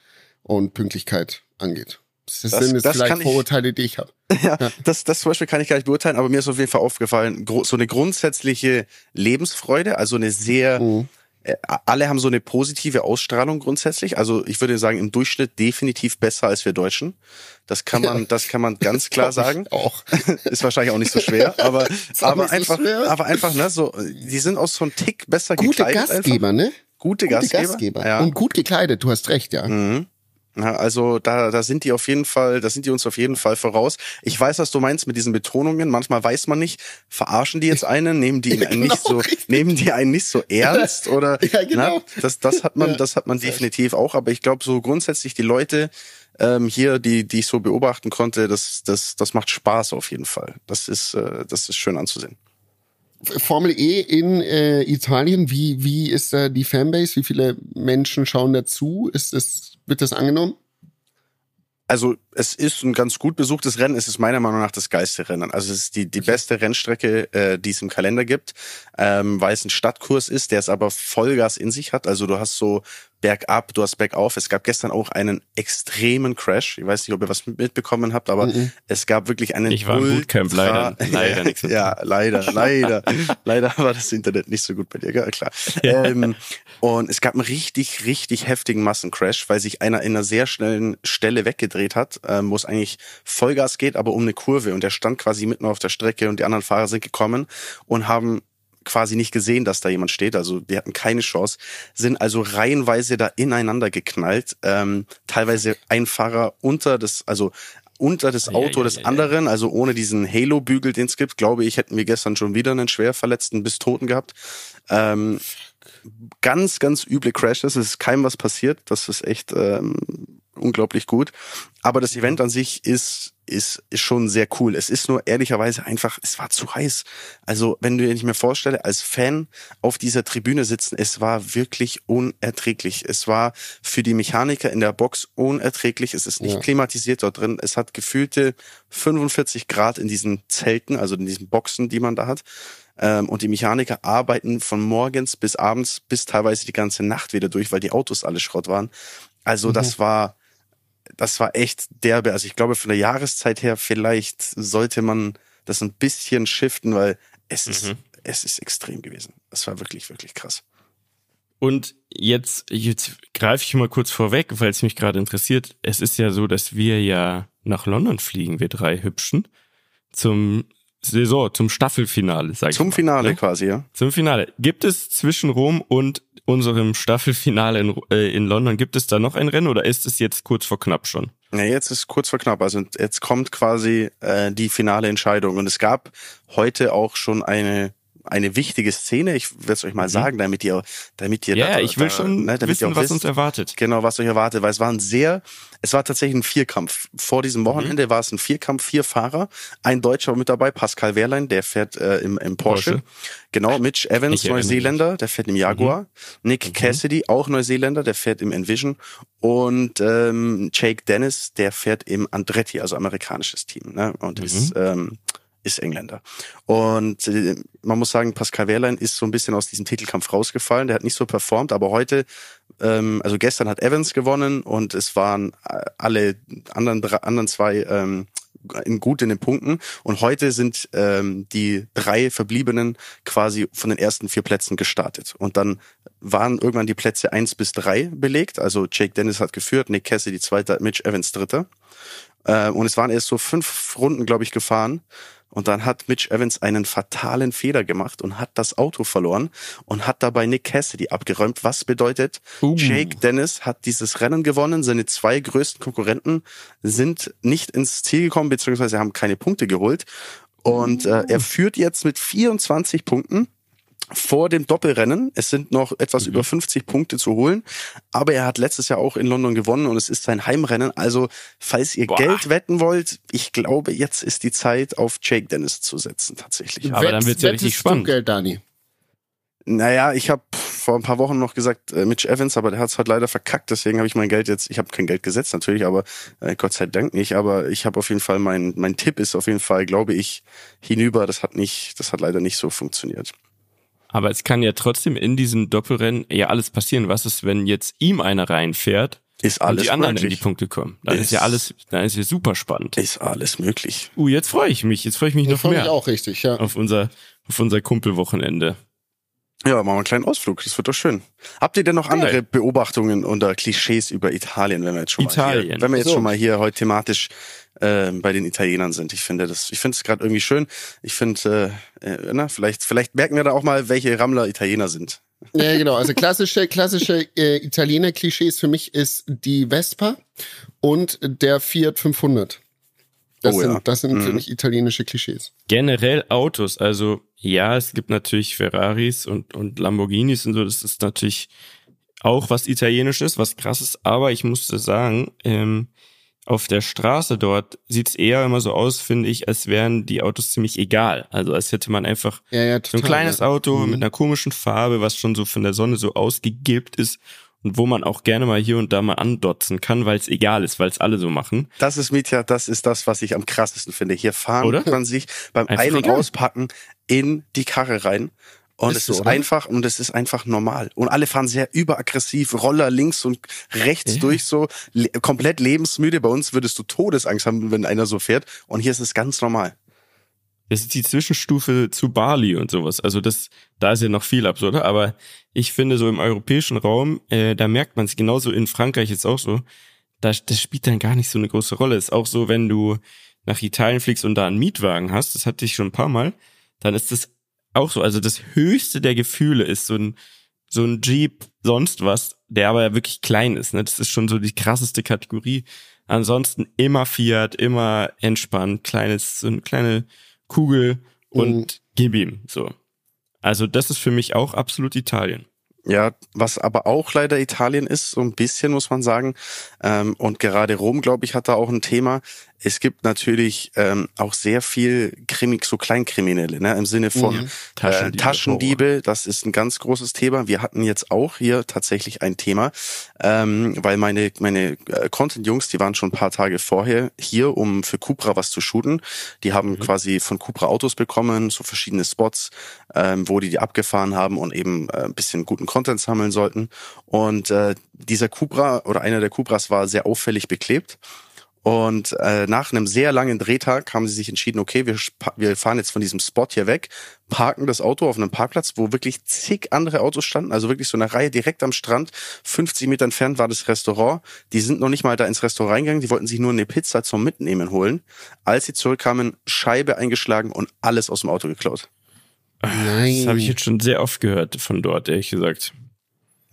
und Pünktlichkeit angeht. Das, Das- sind jetzt das vielleicht kann ich- Vorurteile, die ich habe. Ja, das, das zum Beispiel kann ich gar nicht beurteilen, aber mir ist auf jeden Fall aufgefallen, so eine grundsätzliche Lebensfreude, also eine sehr, Mhm. äh, alle haben so eine positive Ausstrahlung grundsätzlich. Also ich würde sagen, im Durchschnitt definitiv besser als wir Deutschen. Das kann man, das kann man ganz klar sagen. Auch. Ist wahrscheinlich auch nicht so schwer, aber, aber so einfach, schwer. aber einfach, ne, so, die sind auch so ein Tick besser Gute gekleidet. Gastgeber, Einfach. ne? Gute, Gute Gastgeber. Gastgeber. Ja. Und gut gekleidet, du hast recht, ja. Mhm. Ja, also da, da sind die auf jeden Fall, da sind die uns auf jeden Fall voraus. Ich weiß, was du meinst mit diesen Betonungen. Manchmal weiß man nicht, verarschen die jetzt einen, nehmen die ihn genau, nicht so, richtig. nehmen die einen nicht so ernst oder Ja, genau. na, das, das hat man, Ja. das hat man definitiv auch. Aber ich glaube, so grundsätzlich die Leute ähm, hier, die, die ich so beobachten konnte, das, das, das macht Spaß auf jeden Fall. Das ist, äh, das ist schön anzusehen. Formel E in äh, Italien, wie, wie ist da die Fanbase? Wie viele Menschen schauen dazu? Ist das, wird das angenommen? Also es ist ein ganz gut besuchtes Rennen. Es ist meiner Meinung nach das geilste Rennen. Also es ist die, die beste Rennstrecke, äh, die es im Kalender gibt, ähm, weil es ein Stadtkurs ist, der es aber Vollgas in sich hat. Also du hast so bergab, du hast bergauf. Es gab gestern auch einen extremen Crash. Ich weiß nicht, ob ihr was mitbekommen habt, aber Mhm. es gab wirklich einen Ich war im Bootcamp, leider- leider nichts Ja, leider, leider. leider war das Internet nicht so gut bei dir, gell? klar. Ähm, und es gab einen richtig, richtig heftigen Massencrash, weil sich einer in einer sehr schnellen Stelle weggedreht hat, ähm, wo es eigentlich Vollgas geht, aber um eine Kurve. Und der stand quasi mitten auf der Strecke und die anderen Fahrer sind gekommen und haben quasi nicht gesehen, dass da jemand steht. Also die hatten keine Chance, sind also reihenweise da ineinander geknallt. Ähm, teilweise ein Fahrer unter das, also unter das Auto ja, des ja, ja. anderen, also ohne diesen Halo-Bügel, den es gibt, glaube ich, hätten wir gestern schon wieder einen schwer Verletzten bis Toten gehabt. Ähm, ganz, ganz üble Crashes. Es ist keinem was passiert. Das ist echt ähm, unglaublich gut. Aber das Event an sich ist, ist, ist schon sehr cool. Es ist nur ehrlicherweise einfach, es war zu heiß. Also, wenn du dir nicht mehr vorstelle, als Fan auf dieser Tribüne sitzen, es war wirklich unerträglich. Es war für die Mechaniker in der Box unerträglich. Es ist nicht Ja. klimatisiert dort drin. Es hat gefühlte 45 Grad in diesen Zelten, also in diesen Boxen, die man da hat. Ähm, und die Mechaniker arbeiten von morgens bis abends bis teilweise die ganze Nacht wieder durch, weil die Autos alle Schrott waren. Also das war das war echt derbe. Also ich glaube, von der Jahreszeit her vielleicht sollte man das ein bisschen shiften, weil es ist, Mhm. es ist extrem gewesen. Das war wirklich, wirklich krass. Und jetzt, jetzt greife ich mal kurz vorweg, weil es mich gerade interessiert. Es ist ja so, dass wir ja nach London fliegen, wir drei Hübschen, zum Saison, zum Staffelfinale, sag ich Zum Finale ne? quasi, ja. Zum Finale. Gibt es zwischen Rom und unserem Staffelfinale in, äh, in London, gibt es da noch ein Rennen oder ist es jetzt kurz vor knapp schon? Ja, jetzt ist kurz vor knapp. Also jetzt kommt quasi äh, die finale Entscheidung. Und es gab heute auch schon eine eine wichtige Szene. Ich werde es euch mal sagen, damit ihr, damit ihr, Mhm. Ja, da, ich will da, schon ne, wissen, was wisst, uns erwartet. Genau, was euch erwartet, weil es war ein sehr, es war tatsächlich ein Vierkampf. Vor Mhm. diesem Wochenende war es ein Vierkampf, vier Fahrer, ein Deutscher mit dabei, Pascal Wehrlein, der fährt äh, im, im Porsche. Porsche. Genau, Mitch Evans, Ich. Mhm. Neuseeländer, der fährt im Jaguar. Nick Cassidy, auch Neuseeländer, der fährt im Envision. Und ähm, Jake Dennis, der fährt im Andretti, also amerikanisches Team. Ne? Und Mhm. ist ähm, ist Engländer. Und äh, man muss sagen, Pascal Wehrlein ist so ein bisschen aus diesem Titelkampf rausgefallen. Der hat nicht so performt, aber heute, ähm, also gestern hat Evans gewonnen und es waren äh, alle anderen, anderen zwei ähm, in gut in den Punkten. Und heute sind ähm, die drei Verbliebenen quasi von den ersten vier Plätzen gestartet. Und dann waren irgendwann die Plätze eins bis drei belegt. Also Jake Dennis hat geführt, Nick Cassidy zweiter, Mitch Evans dritter. Äh, und es waren erst so fünf Runden, glaube ich, gefahren. Und dann hat Mitch Evans einen fatalen Fehler gemacht und hat das Auto verloren und hat dabei Nick Cassidy abgeräumt. Was bedeutet, Uh. Jake Dennis hat dieses Rennen gewonnen. Seine zwei größten Konkurrenten sind nicht ins Ziel gekommen, beziehungsweise haben keine Punkte geholt. Und äh, er führt jetzt mit 24 Punkten vor dem Doppelrennen. Es sind noch etwas über 50 Punkte zu holen. Aber er hat letztes Jahr auch in London gewonnen und es ist sein Heimrennen. Also, falls ihr Boah. Geld wetten wollt, ich glaube, jetzt ist die Zeit, auf Jake Dennis zu setzen, tatsächlich. Aber dann wird's ja richtig spannend. Geld, Dani. Naja, ich habe vor ein paar Wochen noch gesagt, äh, Mitch Evans, aber der hat es halt leider verkackt. Deswegen habe ich mein Geld jetzt, ich habe kein Geld gesetzt natürlich, aber äh, Gott sei Dank nicht. Aber ich habe auf jeden Fall, mein, mein Tipp ist auf jeden Fall, glaube ich, hinüber. Das hat nicht, das hat leider nicht so funktioniert. Aber es kann ja trotzdem in diesem Doppelrennen ja alles passieren. Was ist, wenn jetzt ihm einer reinfährt Ist und alles die anderen in möglich. die Punkte kommen? Dann ist, Ist- ja alles, dann ist ja super spannend. Ist alles möglich. Uh, jetzt freue ich mich. Jetzt freue ich mich Das noch fand ich mehr auch richtig, ja. auf unser, auf unser Kumpelwochenende. Ja, machen wir einen kleinen Ausflug. Das wird doch schön. Habt ihr denn noch andere Beobachtungen oder Klischees über Italien, wenn wir jetzt schon mal Italien. hier, wenn wir jetzt So. schon mal hier heute thematisch äh, bei den Italienern sind? Ich finde das, ich finde es gerade irgendwie schön. Ich finde, äh, äh, na, vielleicht, vielleicht merken wir da auch mal, welche Rammler Italiener sind. Ja, genau. Also klassische, klassische äh, Italiener-Klischees für mich ist die Vespa und der Fiat 500. Das Oh ja. sind, das sind für Mhm. mich italienische Klischees. Generell Autos, also ja, es gibt natürlich Ferraris und, und Lamborghinis und so, das ist natürlich auch was Italienisches, was krasses, aber ich musste sagen, ähm, auf der Straße dort sieht's eher immer so aus, finde ich, als wären die Autos ziemlich egal. Also als hätte man einfach Ja, ja, so total. ein kleines ja. Auto Mhm. mit einer komischen Farbe, was schon so von der Sonne so ausgegilbt ist und wo man auch gerne mal hier und da mal andotzen kann, weil es egal ist, weil es alle so machen. Das ist Mietja, das ist das, was ich am krassesten finde. Hier fahren Oder? man sich beim Einfach Ein- und egal. Auspacken in die Karre rein. Und Ist es so, ist oder? einfach und es ist einfach normal. Und alle fahren sehr überaggressiv, Roller links und rechts Ja. durch so, le komplett lebensmüde. Bei uns würdest du Todesangst haben, wenn einer so fährt. Und hier ist es ganz normal. Das ist die Zwischenstufe zu Bali und sowas. Also das, da ist ja noch viel absurder. Aber ich finde so im europäischen Raum, äh, da merkt man es genauso in Frankreich jetzt auch so. Da, das spielt dann gar nicht so eine große Rolle. Ist auch so, wenn du nach Italien fliegst und da einen Mietwagen hast, das hatte ich schon ein paar Mal, dann ist das auch so. Also das höchste der Gefühle ist so ein, so ein Jeep, sonst was, der aber ja wirklich klein ist. Ne? Das ist schon so die krasseste Kategorie. Ansonsten immer Fiat, immer entspannt, kleines, so eine kleine Kugel und Mhm. gib ihm. So. Also das ist für mich auch absolut Italien. Ja, was aber auch leider Italien ist, so ein bisschen muss man sagen. Ähm, und gerade Rom, glaube ich, hat da auch ein Thema. Es gibt natürlich ähm, auch sehr viel Krimi, so Kleinkriminelle, ne? im Sinne von Mhm. äh, Taschendiebe. Taschendiebe. Das ist ein ganz großes Thema. Wir hatten jetzt auch hier tatsächlich ein Thema, ähm, weil meine meine äh, Content-Jungs, die waren schon ein paar Tage vorher hier, um für Cupra was zu shooten. Die haben quasi von Cupra Autos bekommen, so verschiedene Spots, ähm, wo die die abgefahren haben und eben äh, ein bisschen guten Content sammeln sollten. Und äh, dieser Cupra oder einer der Cupras war sehr auffällig beklebt. Und äh, nach einem sehr langen Drehtag haben sie sich entschieden, okay, wir, wir fahren jetzt von diesem Spot hier weg, parken das Auto auf einem Parkplatz, wo wirklich zig andere Autos standen, also wirklich so eine Reihe direkt am Strand. 50 Meter entfernt war das Restaurant. Die sind noch nicht mal da ins Restaurant reingegangen, die wollten sich nur eine Pizza zum Mitnehmen holen. Als sie zurückkamen, Scheibe eingeschlagen und alles aus dem Auto geklaut. Nein. Das habe ich jetzt schon sehr oft gehört von dort, ehrlich gesagt.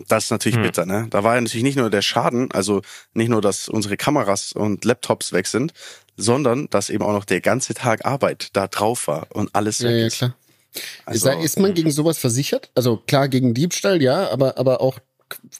Das ist natürlich Hm. bitter, ne? Da war ja natürlich nicht nur der Schaden, also nicht nur, dass unsere Kameras und Laptops weg sind, sondern dass eben auch noch der ganze Tag Arbeit da drauf war und alles ja, weg ja, ist. klar. Also, ist, ist man gegen sowas versichert? Also klar, gegen Diebstahl, ja, aber, aber auch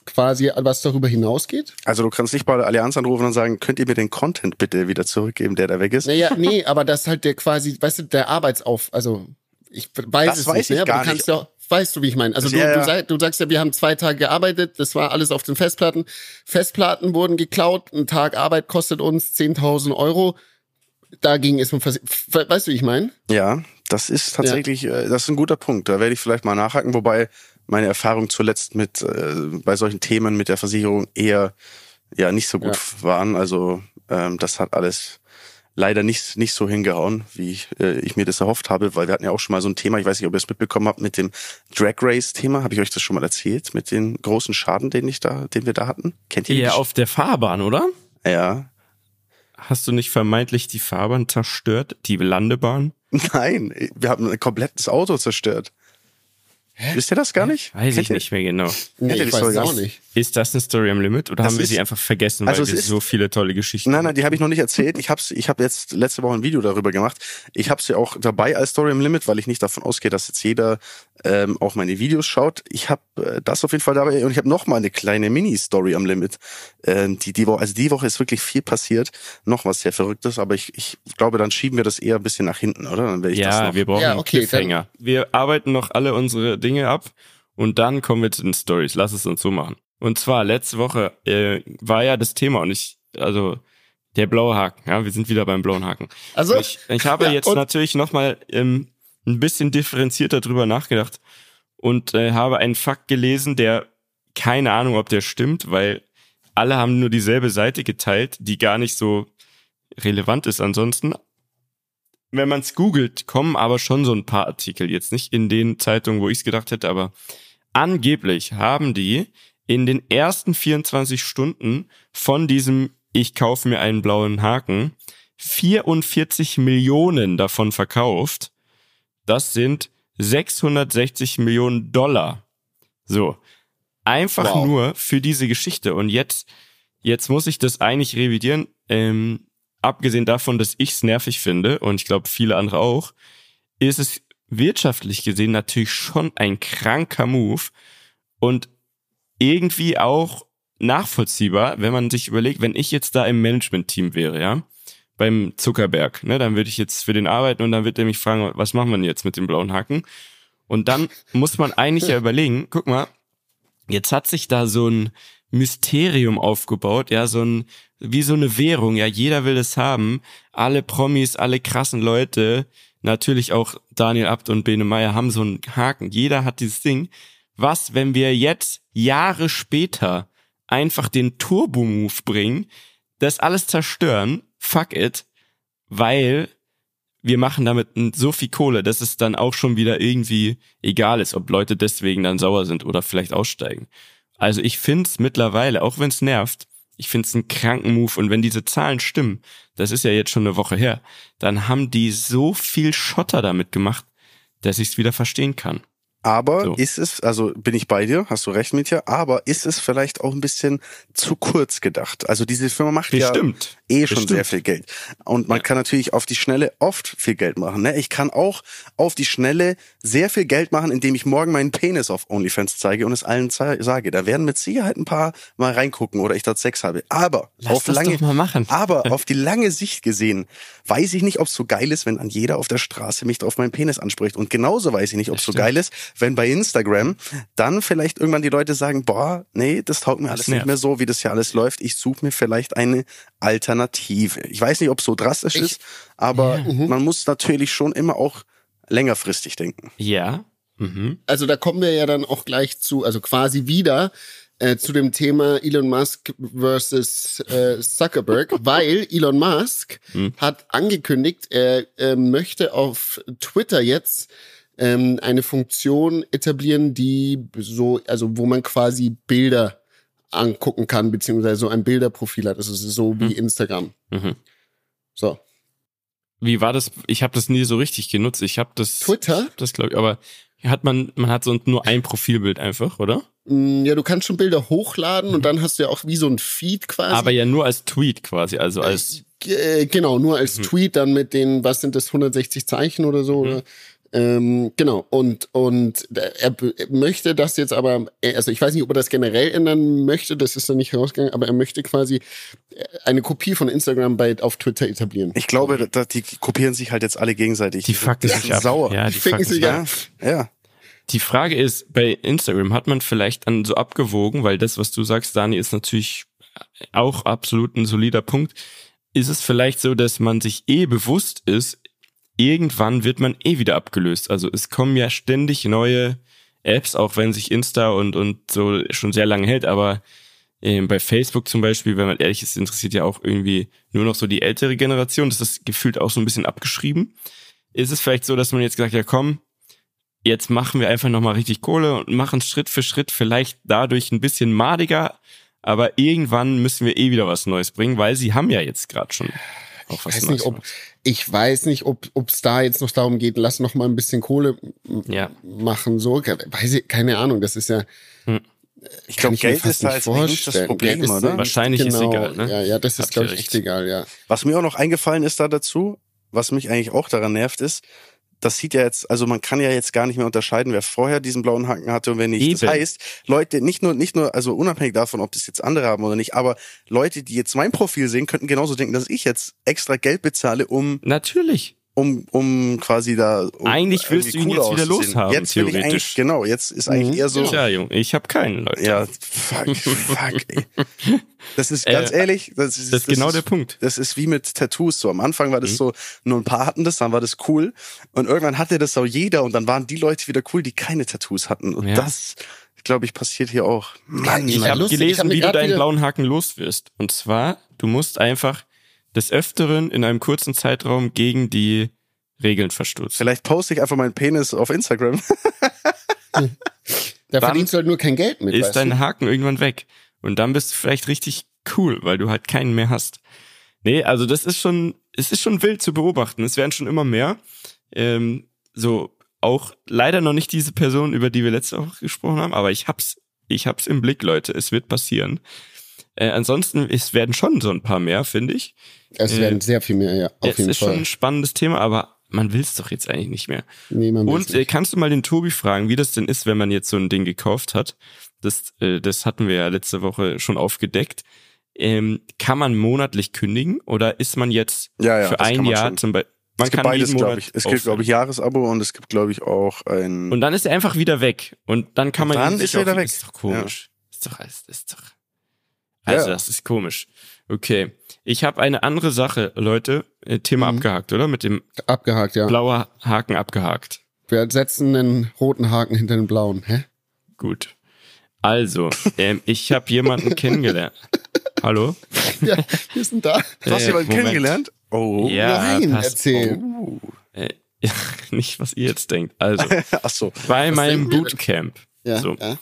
quasi, was darüber hinausgeht? also du kannst nicht bei der Allianz anrufen und sagen, könnt ihr mir den Content bitte wieder zurückgeben, der da weg ist? Naja, nee, aber das halt der quasi, weißt du, der Arbeitsauf, also ich weiß Das es weiß nicht, ich ne? aber gar du kannst nicht. ja, weißt du, wie ich meine. Also Ja, du, ja. du, sag, du sagst ja, wir haben zwei Tage gearbeitet, das war alles auf den Festplatten. Festplatten wurden geklaut, ein Tag Arbeit kostet uns 10.000 Euro. Dagegen ist man, weißt du, wie ich meine? Ja, das ist tatsächlich, äh, das ist ein guter Punkt. Da werde ich vielleicht mal nachhaken, wobei meine Erfahrung zuletzt mit äh, bei solchen Themen mit der Versicherung eher ja nicht so gut waren. Also ähm, das hat alles leider nicht nicht so hingehauen, wie ich, äh, ich mir das erhofft habe, weil wir hatten ja auch schon mal so ein Thema, ich weiß nicht, ob ihr es mitbekommen habt, mit dem Drag Race Thema. Habe ich euch das schon mal erzählt mit den großen Schaden, den ich da, den wir da hatten? Kennt ihr? Ja, auf der Fahrbahn, oder? ja. Hast du nicht vermeintlich die Fahrbahn zerstört, die Landebahn? Nein, wir haben ein komplettes Auto zerstört. Wisst ihr das gar nicht? Weiß Kennt ich ihr- nicht mehr genau. Nee, ich weiß auch gar nicht. Ist das eine Story am Limit oder Das haben wir ist- sie einfach vergessen, weil Also es wir ist- so viele tolle Geschichten Nein, nein, die habe ich noch nicht erzählt. Ich habe ich hab jetzt letzte Woche ein Video darüber gemacht. Ich habe sie auch dabei als Story im Limit, weil ich nicht davon ausgehe, dass jetzt jeder ähm, auch meine Videos schaut. Ich habe äh, das auf jeden Fall dabei und ich habe noch mal eine kleine Mini-Story am Limit. Ähm, die, die Woche, also die Woche ist wirklich viel passiert. Noch was sehr Verrücktes, aber ich, ich glaube, dann schieben wir das eher ein bisschen nach hinten, oder? Dann werde ich das Ja, noch. wir brauchen Ja, einen okay, Cliffhanger. Wir arbeiten noch alle unsere Dinge ab und dann kommen wir zu den Stories. Lass es uns so machen. Und zwar letzte Woche äh, war ja das Thema und ich, also der blaue Haken. Ja, wir sind wieder beim blauen Haken. Also, ich, ich habe ja, jetzt natürlich nochmal ähm, ein bisschen differenzierter drüber nachgedacht und äh, habe einen Fakt gelesen, der keine Ahnung, ob der stimmt, weil alle haben nur dieselbe Seite geteilt, die gar nicht so relevant ist ansonsten. Wenn man es googelt, kommen aber schon so ein paar Artikel. Jetzt nicht in den Zeitungen, wo ich es gedacht hätte, aber angeblich haben die in den ersten 24 Stunden von diesem Ich kaufe mir einen blauen Haken 44 Millionen davon verkauft. Das sind 660 Millionen Dollar. So. Einfach Wow. nur für diese Geschichte. Und jetzt, jetzt muss ich das eigentlich revidieren. Ähm, abgesehen davon, dass ich es nervig finde und ich glaube viele andere auch, ist es wirtschaftlich gesehen natürlich schon ein kranker Move und irgendwie auch nachvollziehbar, wenn man sich überlegt, wenn ich jetzt da im Management-Team wäre, ja, beim Zuckerberg, ne, dann würde ich jetzt für den arbeiten und dann wird er mich fragen, was machen wir denn jetzt mit dem blauen Haken? Und dann muss man eigentlich ja überlegen, guck mal, jetzt hat sich da so ein Mysterium aufgebaut, ja, so ein, wie so eine Währung, ja, jeder will es haben. Alle Promis, alle krassen Leute, natürlich auch Daniel Abt und Bene Meyer haben so einen Haken. Jeder hat dieses Ding. Was, wenn wir jetzt Jahre später einfach den Turbo-Move bringen, das alles zerstören, fuck it, weil wir machen damit so viel Kohle, dass es dann auch schon wieder irgendwie egal ist, ob Leute deswegen dann sauer sind oder vielleicht aussteigen. Also ich find's mittlerweile, auch wenn's nervt, ich find's einen kranken Move. Und wenn diese Zahlen stimmen, das ist ja jetzt schon eine Woche her, dann haben die so viel Schotter damit gemacht, dass ich's wieder verstehen kann. Aber So. ist es, also bin ich bei dir, hast du recht mit dir, aber ist es vielleicht auch ein bisschen zu kurz gedacht? Also diese Firma macht ja Bestimmt. eh schon Bestimmt. sehr viel Geld. Und man kann natürlich auf die Schnelle oft viel Geld machen. Ne? Ich kann auch auf die Schnelle sehr viel Geld machen, indem ich morgen meinen Penis auf OnlyFans zeige und es allen sage. Da werden mit Sicherheit ein paar mal reingucken oder ich dort Sex habe. Aber Lass auf lange, aber auf die lange Sicht gesehen, weiß ich nicht, ob es so geil ist, wenn an jeder auf der Straße mich auf meinen Penis anspricht. Und genauso weiß ich nicht, ob es so geil ist, wenn bei Instagram dann vielleicht irgendwann die Leute sagen, boah, nee, das taugt mir alles nicht mehr so, wie das hier alles läuft. Ich suche mir vielleicht eine Alternative. Ich weiß nicht, ob es so drastisch Ich- ist, aber Mhm. man muss natürlich schon immer auch längerfristig denken. Ja. Mhm. also da kommen wir ja dann auch gleich zu, also quasi wieder äh, zu dem Thema Elon Musk versus äh, Zuckerberg, weil Elon Musk Hm. hat angekündigt, er äh, möchte auf Twitter jetzt ähm, eine Funktion etablieren, die so, also wo man quasi Bilder angucken kann, beziehungsweise so ein Bilderprofil hat. Also es ist so wie Instagram. Mhm. So. Wie war das? Ich habe das nie so richtig genutzt. Ich habe das Twitter? Das glaube ich, aber hat man man hat so nur ein Profilbild einfach, oder? Mm, Ja, du kannst schon Bilder hochladen und dann hast du ja auch wie so ein Feed quasi. Aber ja nur als Tweet quasi, also als Äh, genau, nur als Mhm. Tweet dann mit den, was sind das, 160 Zeichen oder so. Oder? Ähm, genau, und, und er möchte das jetzt aber, also ich weiß nicht, ob er das generell ändern möchte, das ist dann nicht rausgegangen, aber er möchte quasi äh, eine Kopie von Instagram bei, auf Twitter etablieren. Ich glaube, da, die kopieren sich halt jetzt alle gegenseitig. die fucken sind sich ab. sauer. Ja, die Die fucken sich ab. Ja, ja. Die Frage ist, bei Instagram hat man vielleicht dann so abgewogen, weil das, was du sagst, Dani, ist natürlich auch absolut ein solider Punkt. Ist es vielleicht so, dass man sich eh bewusst ist, irgendwann wird man eh wieder abgelöst. Also es kommen ja ständig neue Apps, auch wenn sich Insta und, und so schon sehr lange hält, aber ähm, bei Facebook zum Beispiel, wenn man ehrlich ist, interessiert ja auch irgendwie nur noch so die ältere Generation. Das ist gefühlt auch so ein bisschen abgeschrieben. Ist es vielleicht so, dass man jetzt gesagt ja komm, jetzt machen wir einfach nochmal richtig Kohle und machen Schritt für Schritt vielleicht dadurch ein bisschen madiger, aber irgendwann müssen wir eh wieder was Neues bringen, weil sie haben ja jetzt gerade schon auch was weiß Neues. nicht, ob, ich weiß nicht, ob es da jetzt noch darum geht, lass noch mal ein bisschen Kohle Ja. machen, so. Weiß ich, keine Ahnung, das ist ja. Ich glaube, ich mir Geld ist da jetzt eigentlich nicht das. Problem, ist oder? Wahrscheinlich ist egal, ne? Ja, ja, das ist, glaube ich, echt egal, ja. Was mir auch noch eingefallen ist da dazu, was mich eigentlich auch daran nervt, ist, das sieht ja jetzt, also man kann ja jetzt gar nicht mehr unterscheiden, wer vorher diesen blauen Haken hatte und wer nicht. Das Eben. heißt, Leute, nicht nur, nicht nur, also unabhängig davon, ob das jetzt andere haben oder nicht, aber Leute, die jetzt mein Profil sehen, könnten genauso denken, dass ich jetzt extra Geld bezahle, um, Natürlich. Um, um quasi da. Um Eigentlich willst du ihn jetzt wieder loshaben, Jetzt will ich theoretisch. eigentlich, genau, jetzt ist eigentlich Mhm. eher so. Tja, Junge, ich habe keinen, Leute. Ja, fuck, fuck, ey. Das ist Äh, ganz ehrlich, das ist, das ist genau ist, der Punkt. Das ist wie mit Tattoos. So am Anfang war das Mhm. so, nur ein paar hatten das, dann war das cool. Und irgendwann hatte das auch jeder und dann waren die Leute wieder cool, die keine Tattoos hatten. Und Ja. das, glaube ich, passiert hier auch. Mann, Ich habe lustig, ich gelesen, hab wie du deinen blauen Haken los wirst. Und zwar, du musst einfach des Öfteren in einem kurzen Zeitraum gegen die Regeln verstoßen. Vielleicht poste ich einfach meinen Penis auf Instagram. Da Dann verdienst du halt nur kein Geld mit. ist dein? Haken irgendwann weg. Und dann bist du vielleicht richtig cool, weil du halt keinen mehr hast. Nee, also das ist schon, es ist schon wild zu beobachten. Es werden schon immer mehr. Ähm, so, auch leider noch nicht diese Person, über die wir letzte Woche gesprochen haben, aber ich hab's, ich hab's im Blick, Leute. Es wird passieren. Äh, ansonsten, es werden schon so ein paar mehr, finde ich. Es äh, werden sehr viel mehr, ja, auf es jeden ist schon Fall. ein spannendes Thema, aber man will's doch jetzt eigentlich nicht mehr. Nee, man Und äh, nicht. kannst du mal den Tobi fragen, wie das denn ist, wenn man jetzt so ein Ding gekauft hat? Das, äh, das hatten wir ja letzte Woche schon aufgedeckt. Ähm, kann man monatlich kündigen oder ist man jetzt Ja, ja, für ein Jahr schon. zum Beispiel? Man es gibt kann beides, glaube ich. Es gibt, glaube ich. Jahresabo und es gibt, glaube ich, auch ein. Und dann ist er einfach wieder weg. Und dann kann Und man dann ist er wieder weg. Ist doch komisch. Ist doch, ist, ist doch. Also Ja. das ist komisch. Okay. Ich habe eine andere Sache, Leute. Äh, Thema Mhm. abgehakt, oder? Mit dem Abgehakt, ja. blauer Haken abgehakt. Wir setzen einen roten Haken hinter den blauen. Hä? Gut. Also, ähm, ich habe jemanden kennengelernt. Hallo? Ja, wir sind da. du hast Äh, jemanden Moment. kennengelernt? Oh. Ja, Nein, passt. erzähl. Oh. Äh, ja, nicht, was ihr jetzt denkt. Also, Ach so. bei meinem? Bootcamp Ja, So. ja.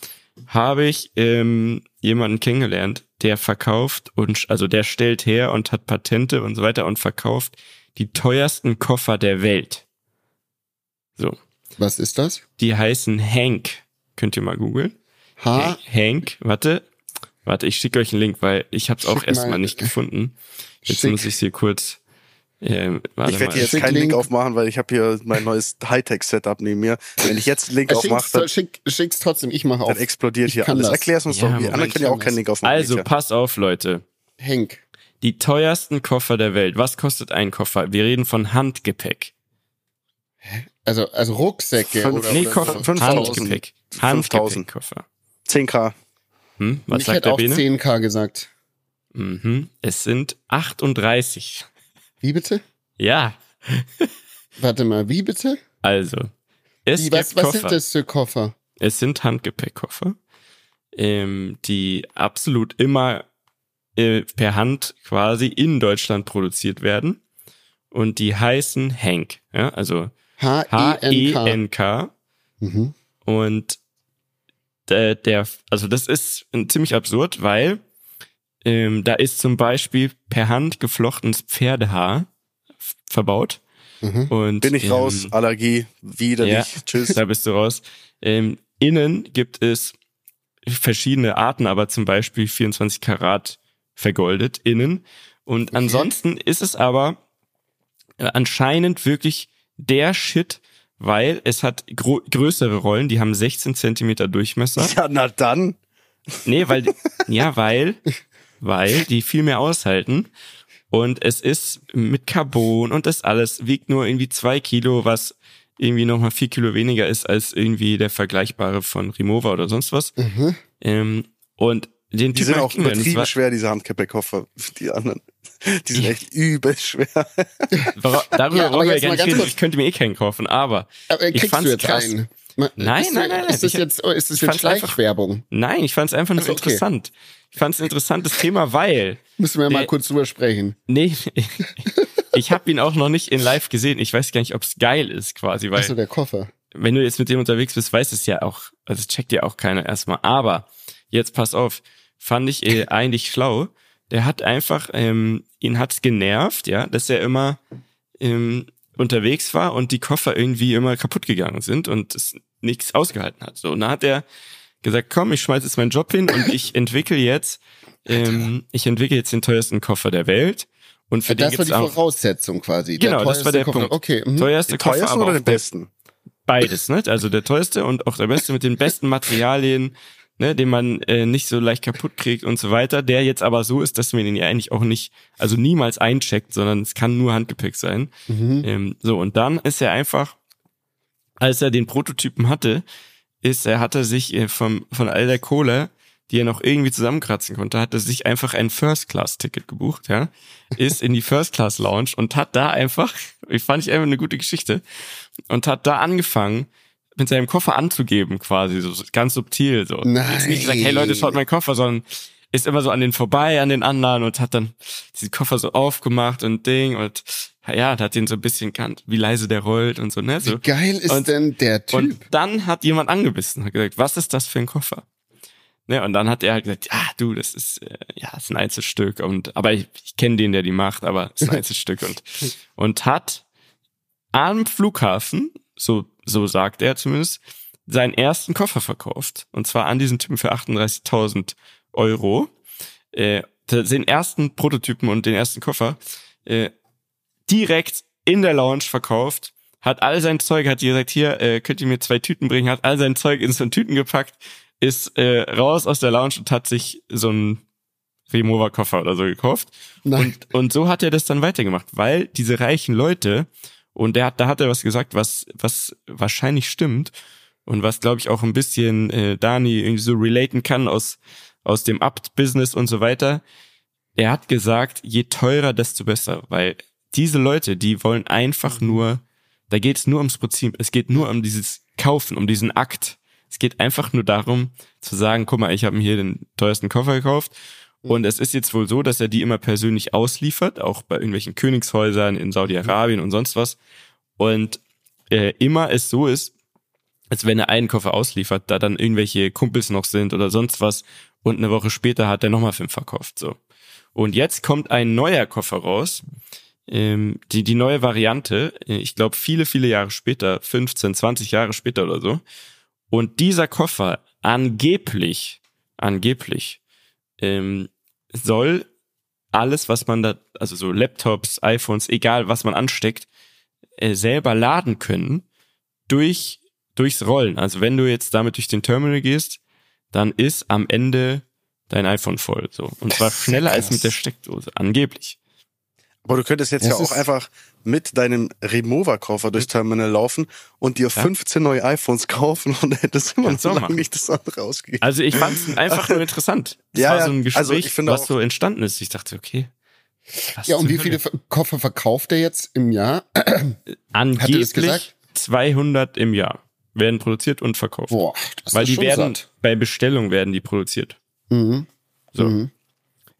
habe ich ähm, jemanden kennengelernt, der verkauft und also der stellt her und hat Patente und so weiter und verkauft die teuersten Koffer der Welt. So. Was ist das? Die heißen Hank. Könnt ihr mal googeln? H. Hank, warte. Warte, ich schicke euch einen Link, weil ich habe es auch erstmal mal. nicht gefunden. Jetzt Schick. muss ich hier kurz. Ähm, Ich werde hier jetzt Schick keinen Link Link. aufmachen, weil ich habe hier mein neues Hightech-Setup neben mir. Wenn ich jetzt einen Link Äh, aufmache, dann, schick, schick's trotzdem, ich mache dann auf. explodiert Ich hier kann alles. das. Erklär's uns Ja, doch. Moment, anderen können ja auch keinen Link aufmachen. Also, pass auf, Leute. Henk. Die teuersten Koffer der Welt. Was kostet ein Koffer? Wir reden von Handgepäck. Also, also Rucksäcke Fünf- oder, nee, oder Koffer. so. 5000. Handgepäck. 5000. Handgepäckkoffer. 10k. Hm? Was ich sagt hätte der auch Bene? 10k gesagt. Mhm. Es sind 38. Wie bitte? Ja, Warte mal, wie bitte? also. Es Wie, was, gibt was Koffer. sind das für Koffer? Es sind Handgepäckkoffer, ähm, die absolut immer äh, per Hand quasi in Deutschland produziert werden. Und die heißen Hank. Ja, also H-E-N-K. H-E-N-K. Mhm. Und der, der, also das ist äh, ziemlich absurd, weil ähm, da ist zum Beispiel per Hand geflochtenes Pferdehaar verbaut. Mhm. Und, Bin ich ähm, raus, Allergie, widerlich. Ja. Tschüss. Da bist du raus. Ähm, innen gibt es verschiedene Arten, aber zum Beispiel 24 Karat vergoldet innen. Und ansonsten ist es aber äh, anscheinend wirklich der Shit, weil es hat größere Rollen, die haben 16 Zentimeter Durchmesser. Ja, na dann. Nee, weil, ja, weil, weil die viel mehr aushalten. Und es ist mit Carbon und das alles wiegt nur irgendwie zwei Kilo, was irgendwie nochmal vier Kilo weniger ist als irgendwie der vergleichbare von Rimowa oder sonst was. Mhm. Ähm, und den Die Typen sind auch übertrieben schwer, diese Handgepäckkoffer. Die anderen. Die sind echt übel schwer. Darüber Ja, wollen wir gar nicht ganz reden. kurz. Ich könnte mir eh keinen kaufen, aber Aber äh, ich kriegst fand's du jetzt krass. Nein, nein, nein, nein. Ist das Ich- jetzt, oh, ist das ich jetzt fand's einfach- Schleichwerbung? Nein, ich fand es einfach nur so, okay. interessant. Ich fand es ein interessantes Thema, weil Müssen wir mal kurz drüber sprechen. Nee, ich habe ihn auch noch nicht in live gesehen. Ich weiß gar nicht, ob es geil ist quasi, weil Achso, der Koffer. wenn du jetzt mit dem unterwegs bist, weiß es ja auch, also checkt ja auch keiner erstmal. Aber jetzt pass auf, fand ich äh, eigentlich schlau. Der hat einfach, ähm, ihn hat's genervt, ja, dass er immer ähm, unterwegs war und die Koffer irgendwie immer kaputt gegangen sind und es nichts ausgehalten hat. So, und dann hat er gesagt, komm, ich schmeiß jetzt meinen Job hin und ich entwickle jetzt, ähm, ich entwickle jetzt den teuersten Koffer der Welt. Und für den das war die auch Voraussetzung quasi. Genau, das war teuerste der Koffer. Punkt. Okay. mhm. teuerste Den Koffer, aber oder den der besten? Beides, ne? Also der teuerste und auch der beste mit den besten Materialien, ne, den man äh, nicht so leicht kaputt kriegt und so weiter. Der jetzt aber so ist, dass man ihn ja eigentlich auch nicht, also niemals eincheckt, sondern es kann nur Handgepäck sein. Mhm. Ähm, so, und dann ist er einfach, als er den Prototypen hatte, ist er, hat er sich äh, vom, von all der Kohle, die er noch irgendwie zusammenkratzen konnte, hat er sich einfach ein First-Class-Ticket gebucht, ja, ist in die First-Class-Lounge und hat da einfach, ich fand ich einfach eine gute Geschichte, und hat da angefangen, mit seinem Koffer anzugeben, quasi, so ganz subtil, so. Nein. Jetzt nicht gesagt, hey Leute, schaut mein Koffer, sondern ist immer so an den vorbei, an den anderen und hat dann diesen Koffer so aufgemacht und Ding und ja, hat den so ein bisschen kannt, wie leise der rollt und so, ne, so. Wie geil ist Und- denn der Typ? Und dann hat jemand angebissen, hat gesagt, was ist das für ein Koffer? Ne, und dann hat er halt gesagt, ja, du, das ist äh, ja, ist ein Einzelstück und aber ich, ich kenne den, der die macht, aber es ist ein Einzelstück und und hat am Flughafen, so so sagt er zumindest, seinen ersten Koffer verkauft und zwar an diesen Typen für 38.000 Euro, äh, den ersten Prototypen und den ersten Koffer äh, direkt in der Lounge verkauft, hat all sein Zeug, hat gesagt, hier, äh, könnt ihr mir zwei Tüten bringen, hat all sein Zeug in so einen Tüten gepackt, ist äh, raus aus der Lounge und hat sich so einen Remover-Koffer oder so gekauft. Nein. Und, und so hat er das dann weitergemacht, weil diese reichen Leute, und der hat, da hat er was gesagt, was, was wahrscheinlich stimmt und was, glaube ich, auch ein bisschen äh, Dani irgendwie so relaten kann aus, aus dem Abt-Business und so weiter. Er hat gesagt, je teurer, desto besser, weil diese Leute, die wollen einfach nur, da geht es nur ums Prinzip, es geht nur um dieses Kaufen, um diesen Akt. Es geht einfach nur darum, zu sagen, guck mal, ich habe mir hier den teuersten Koffer gekauft und es ist jetzt wohl so, dass er die immer persönlich ausliefert, auch bei irgendwelchen Königshäusern in Saudi-Arabien und sonst was. Und äh, immer es so ist, als wenn er einen Koffer ausliefert, da dann irgendwelche Kumpels noch sind oder sonst was und eine Woche später hat er nochmal fünf verkauft. So. Und jetzt kommt ein neuer Koffer raus, ähm, die, die neue Variante, äh, ich glaube viele, viele Jahre später, 15, 20 Jahre später oder so. Und dieser Koffer angeblich, angeblich, ähm, soll alles, was man da, also so Laptops, iPhones, egal was man ansteckt, äh, selber laden können durch durchs Rollen. Also wenn du jetzt damit durch den Terminal gehst, dann ist am Ende dein iPhone voll. So. Und zwar schneller als mit der Steckdose, angeblich. Aber du könntest jetzt das ja auch einfach mit deinem Remover-Koffer durchs Terminal laufen und dir ja. 15 neue iPhones kaufen und hättest immer noch so lange nicht das andere ausgegeben. Also ich fand es einfach nur interessant. Das ja, war so ein also Gespräch, also was so entstanden ist. Ich dachte, okay. Ja, und wie viele Koffer verkauft er jetzt im Jahr? Angeblich 200 im Jahr werden produziert und verkauft. Boah, das Weil ist die schon werden, satt. bei Bestellung werden die produziert. Mhm. So. Mhm.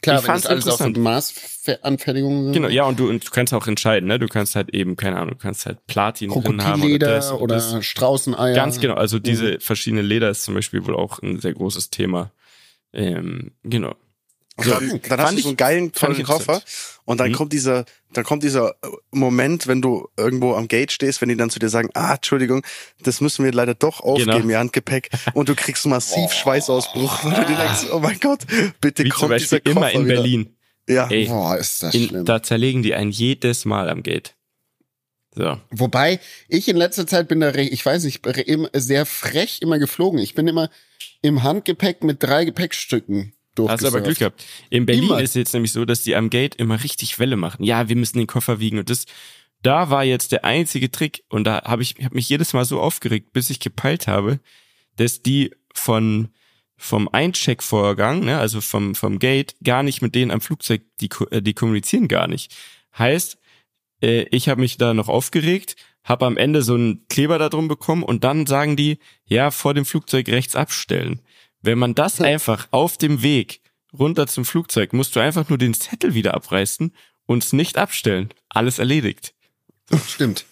Klar, ich wenn das alles auch Maßanfertigungen sind. Genau, ja, und du, und du kannst auch entscheiden, ne? Du kannst halt eben, keine Ahnung, du kannst halt Platin drin haben oder, das, oder das. Straußeneier. Ganz genau, also diese mhm. verschiedenen Leder ist zum Beispiel wohl auch ein sehr großes Thema. Ähm, genau. So, dann, dann hast du so einen geilen, tollen Koffer und dann mhm. kommt dieser, dann kommt dieser äh, Moment, wenn du irgendwo am Gate stehst, wenn die dann zu dir sagen, ah, Entschuldigung, das müssen wir leider doch aufgeben, genau. ihr Handgepäck und du kriegst massiv Schweißausbruch und du denkst, oh mein Gott, bitte Wie kommt dieser Koffer immer in wieder. Berlin. Ja. Ey, Boah, ist das in, schlimm. Da zerlegen die einen jedes Mal am Gate. So. Wobei ich in letzter Zeit bin da, ich weiß nicht, sehr frech immer geflogen. Ich bin immer im Handgepäck mit drei Gepäckstücken Hast aber Glück gehabt. In Berlin immer. ist es jetzt nämlich so, dass die am Gate immer richtig Welle machen. Ja, wir müssen den Koffer wiegen und das. Da war jetzt der einzige Trick und da habe ich hab mich jedes Mal so aufgeregt, bis ich gepeilt habe, dass die von vom Eincheckvorgang, ne, also vom vom Gate, gar nicht mit denen am Flugzeug, die äh, die kommunizieren gar nicht. Heißt, äh, ich habe mich da noch aufgeregt, habe am Ende so einen Kleber da drum bekommen und dann sagen die, ja, vor dem Flugzeug rechts abstellen. Wenn man das einfach auf dem Weg runter zum Flugzeug, musst du einfach nur den Zettel wieder abreißen und es nicht abstellen. Alles erledigt. Stimmt.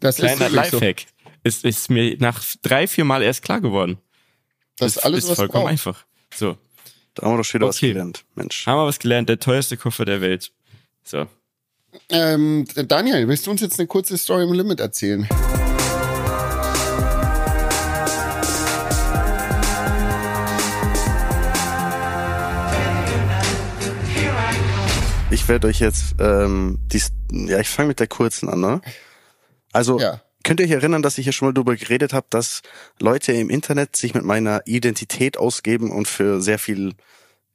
Das Kleiner ist Lifehack. So. Ist, ist mir nach drei, vier Mal erst klar geworden. Das, ist alles, ist was vollkommen braucht. einfach. So. Da haben wir doch schon okay. was gelernt, Mensch. Haben wir was gelernt, der teuerste Koffer der Welt. So. Ähm, Daniel, willst du uns jetzt eine kurze Story im Limit erzählen? Werde euch jetzt, ähm, dies, ja, ich fange mit der kurzen an, ne? Also, ja. könnt ihr euch erinnern, dass ich hier schon mal darüber geredet habe, dass Leute im Internet sich mit meiner Identität ausgeben und für sehr viel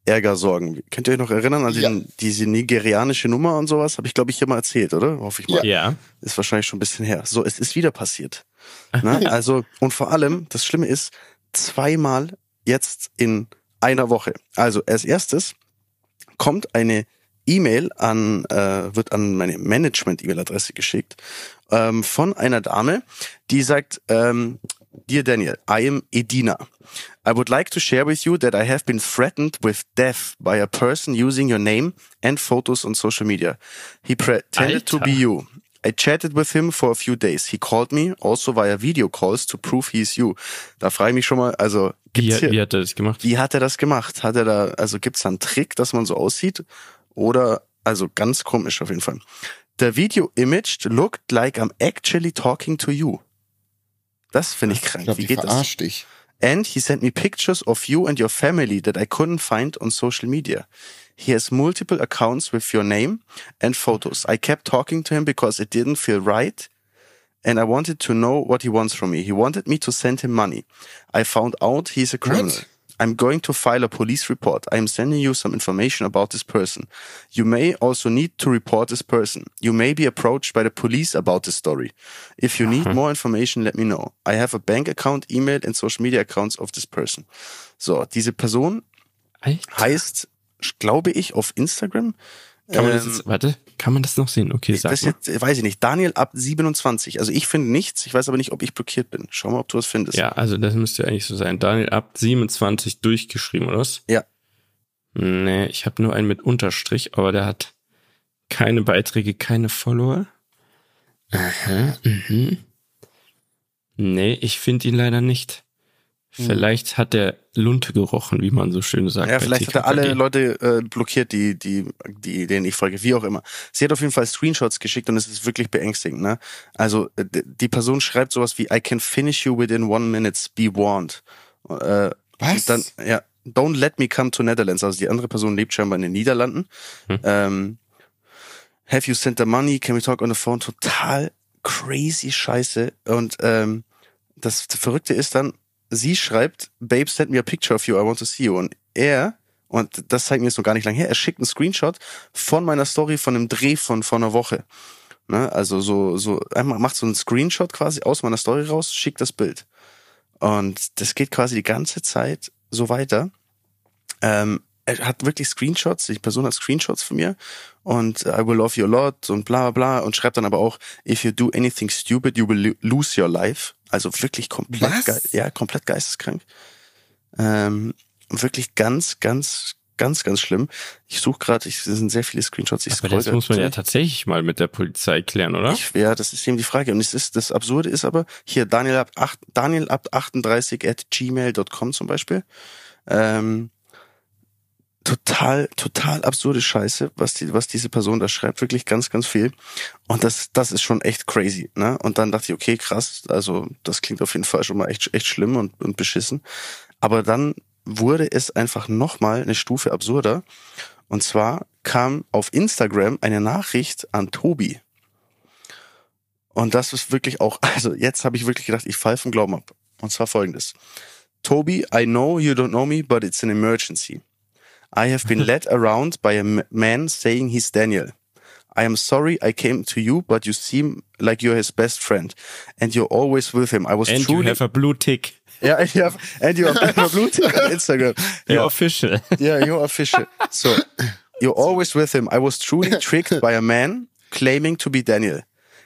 Ärger sorgen. Könnt ihr euch noch erinnern an ja. den, diese nigerianische Nummer und sowas? Habe ich, glaube ich, hier mal erzählt, oder? Hoffe ich mal. Ja. Ist wahrscheinlich schon ein bisschen her. So, es ist wieder passiert. Ne? Also, und vor allem, das Schlimme ist, zweimal jetzt in einer Woche. Also, als erstes kommt eine E-Mail an, äh, wird an meine Management-E-Mail-Adresse geschickt ähm, von einer Dame, die sagt, ähm, Dear Daniel, I am Edina. I would like to share with you that I have been threatened with death by a person using your name and photos on social media. He pretended Alter. to be you. I chatted with him for a few days. He called me also via video calls to prove he is you. Da frage ich mich schon mal, also gibt's wie, hier, wie hat er das gemacht? Wie hat er das gemacht? Hat er da, also gibt's da einen Trick, dass man so aussieht? Oder, also ganz komisch auf jeden Fall. The video image looked like I'm actually talking to you. Das finde ich krank. Ich glaub, Wie geht das? Dich. And he sent me pictures of you and your family that I couldn't find on social media. He has multiple accounts with your name and photos. I kept talking to him because it didn't feel right and I wanted to know what he wants from me. He wanted me to send him money. I found out he's a criminal. What? I'm going to file a police report. I am sending you some information about this person. You may also need to report this person. You may be approached by the police about this story. If you need more information, let me know. I have a bank account, email and social media accounts of this person. So, diese Person Alter. heißt, glaube ich, auf Instagram kann man das ähm, jetzt, warte, kann man das noch sehen? Okay, sag das mal. Jetzt, weiß ich nicht. Daniel ab 27. Also ich finde nichts. Ich weiß aber nicht, ob ich blockiert bin. Schau mal, ob du was findest. Ja, also das müsste eigentlich so sein. Daniel ab 27 durchgeschrieben, oder was? Ja. Nee, ich habe nur einen mit Unterstrich, aber der hat keine Beiträge, keine Follower. Aha, mhm. Nee, ich finde ihn leider nicht. Vielleicht hat er Lunte gerochen, wie man so schön sagt. Ja, vielleicht hat er alle Leute äh, blockiert, die, die, die, denen ich folge, wie auch immer. Sie hat auf jeden Fall Screenshots geschickt und es ist wirklich beängstigend, ne? Also, äh, die Person schreibt sowas wie, I can finish you within one minute, be warned. Äh, Was? Dann, ja, don't let me come to Netherlands. Also die andere Person lebt scheinbar in den Niederlanden. Hm. Ähm, have you sent the money? Can we talk on the phone? Total crazy Scheiße. Und ähm, das Verrückte ist dann, sie schreibt, Babe, send me a picture of you, I want to see you. Und er, und das zeigt mir jetzt noch gar nicht lange her, er schickt einen Screenshot von meiner Story von einem Dreh von vor einer Woche. Ne? Also so, so, einmal macht so einen Screenshot quasi aus meiner Story raus, schickt das Bild. Und das geht quasi die ganze Zeit so weiter. Ähm, er hat wirklich Screenshots, die Person hat Screenshots von mir und I will love you a lot und bla bla bla und schreibt dann aber auch, if you do anything stupid, you will lo- lose your life. Also wirklich komplett? Ge ja, komplett geisteskrank. Ähm, wirklich ganz, ganz, ganz, ganz schlimm. Ich suche gerade, es sind sehr viele Screenshots. Ich Aber das muss man ja tatsächlich mal mit der Polizei klären, oder? Ich, ja, das ist eben die Frage. Und es ist, das Absurde ist aber, hier Daniel ab, acht, Daniel ab 38 at gmail.com zum Beispiel. Ähm, total, total absurde Scheiße, was die, was diese Person da schreibt. Wirklich ganz, ganz viel. Und das, das ist schon echt crazy, ne? Und dann dachte ich, okay, krass. Also, das klingt auf jeden Fall schon mal echt, echt schlimm und, und beschissen. Aber dann wurde es einfach nochmal eine Stufe absurder. Und zwar kam auf Instagram eine Nachricht an Tobi. Und das ist wirklich auch, also jetzt habe ich wirklich gedacht, ich fall vom Glauben ab. Und zwar folgendes. Toby, I know you don't know me, but it's an emergency. I have been led around by a man saying he's Daniel. I am sorry I came to you, but you seem like you're his best friend. And you're always with him. I was And you truly... have a blue tick. yeah, I have, and you have a blue tick on Instagram. You're Yeah. official. Yeah, you're official. So, you're always with him. I was truly tricked by a man claiming to be Daniel.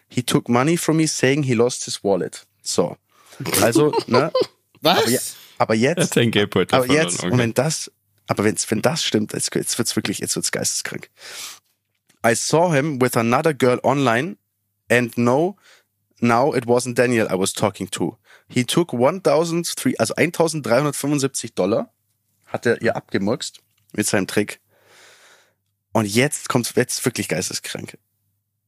He took money from me saying he lost his wallet. So. Also, ne? Was? Aber, ja, aber Er hat jetzt, sein Geldbeutel aber jetzt, und wenn das, aber wenn's, wenn das stimmt, jetzt, jetzt wird's wirklich, jetzt wird's geisteskrank. I saw him with another girl online and no, now it wasn't Daniel I was talking to. He took 1003, also 1375 Dollar hat er ihr abgemurkst mit seinem Trick. Und jetzt kommt jetzt wirklich geisteskrank.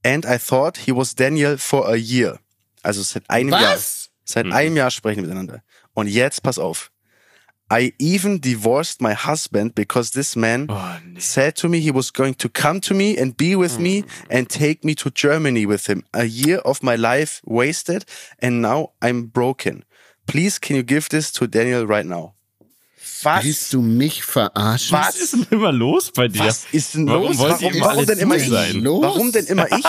And I thought he was Daniel for a year. Also seit einem Jahr. Was? Seit Mhm. einem Jahr sprechen wir miteinander. Und jetzt pass auf. I even divorced my husband because this man Oh, nee. said to me he was going to come to me and be with me and take me to Germany with him. A year of my life wasted and now I'm broken. Please can you give this to Daniel right now? Willst du mich verarschen? Was? Was ist denn immer los bei dir? Was ist denn Warum los? Warum, immer warum denn immer ich? sein? Warum denn immer ich?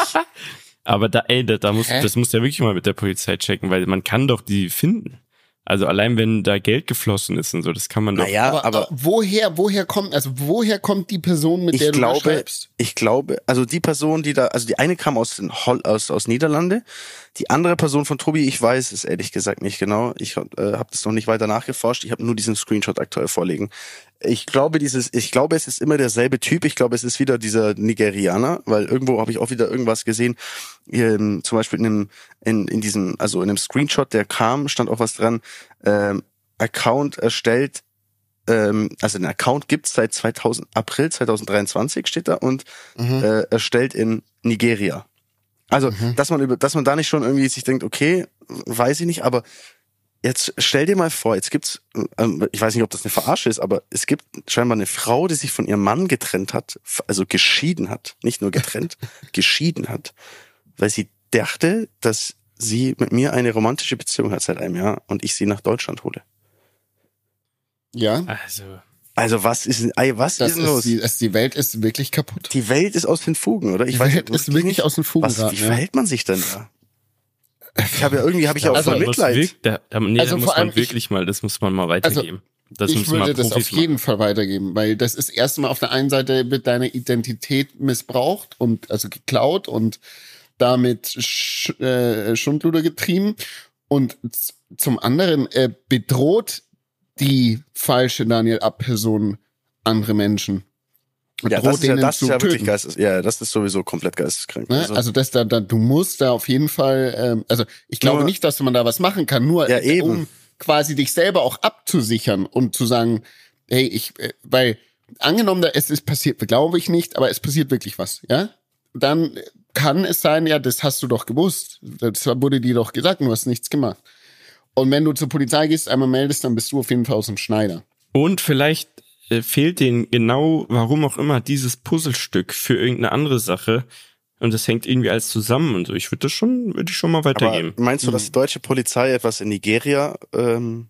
Aber da, ey, da, da muss, Hä? das muss ja wirklich mal mit der Polizei checken, weil man kann doch die finden. Also allein wenn da Geld geflossen ist und so, das kann man doch. Naja, aber, aber, aber woher, woher kommt, also woher kommt die Person, mit der du glaube, schreibst? ich glaube, also die Person, die da, also die eine kam aus den Hol aus, aus Niederlande, die andere Person von Tobi, ich weiß es ehrlich gesagt nicht genau. Ich äh, habe das noch nicht weiter nachgeforscht. Ich habe nur diesen Screenshot aktuell vorliegen. Ich glaube, dieses, ich glaube, es ist immer derselbe Typ. Ich glaube, es ist wieder dieser Nigerianer, weil irgendwo habe ich auch wieder irgendwas gesehen. Ähm, zum Beispiel in einem, in, in diesem, also in einem Screenshot, der kam, stand auch was dran. Ähm, Account erstellt ähm, also den Account gibt's seit 2000, April 2023 steht da und Mhm. äh, erstellt in Nigeria. Also, dass man über, dass man da nicht schon irgendwie sich denkt, okay, weiß ich nicht, aber jetzt stell dir mal vor, jetzt gibt's, ähm, ich weiß nicht, ob das eine Verarsche ist, aber es gibt scheinbar eine Frau, die sich von ihrem Mann getrennt hat, also geschieden hat, nicht nur getrennt, geschieden hat, weil sie dachte, dass sie mit mir eine romantische Beziehung hat seit einem Jahr und ich sie nach Deutschland hole. Ja, Also, Also was ist, ey, was das ist denn los? die, das, die Welt ist wirklich kaputt. Die Welt ist aus den Fugen, oder? Ich Die weiß Welt ist wirklich nicht, aus den Fugen was, geraten, Wie ja. verhält man sich denn da? Ich habe ja irgendwie, habe ich ja auch Also, voll Mitleid. wirk- da, da, nee, Also da vor muss allem man ich- wirklich mal, das muss man mal weitergeben. das ich würde das auf jeden Fall weitergeben, weil das ist erstmal auf der einen Seite wird deine Identität missbraucht und also geklaut und damit Sch äh, Schundluder getrieben und zum anderen äh, bedroht die falsche Daniel Ab-Person andere Menschen. Ja, das ist ja, das ist ja wirklich geistes, ja, das ist sowieso komplett geisteskrank. Ne? Also, Also das da, da, du musst da auf jeden Fall, ähm, also ich glaube Nur- nicht, dass man da was machen kann, nur Ja, eben. um quasi dich selber auch abzusichern und zu sagen, hey, ich, äh, weil angenommen, es ist passiert, glaube ich nicht, aber es passiert wirklich was, ja? Dann kann es sein, ja, das hast du doch gewusst. Das wurde dir doch gesagt, du hast nichts gemacht. Und wenn du zur Polizei gehst, einmal meldest, dann bist du auf jeden Fall aus dem Schneider. Und vielleicht äh, fehlt denen genau, warum auch immer, dieses Puzzlestück für irgendeine andere Sache. Und das hängt irgendwie alles zusammen und so. Ich würde das schon, würde ich schon mal weitergeben. Aber meinst du, dass die deutsche Polizei etwas in Nigeria ähm,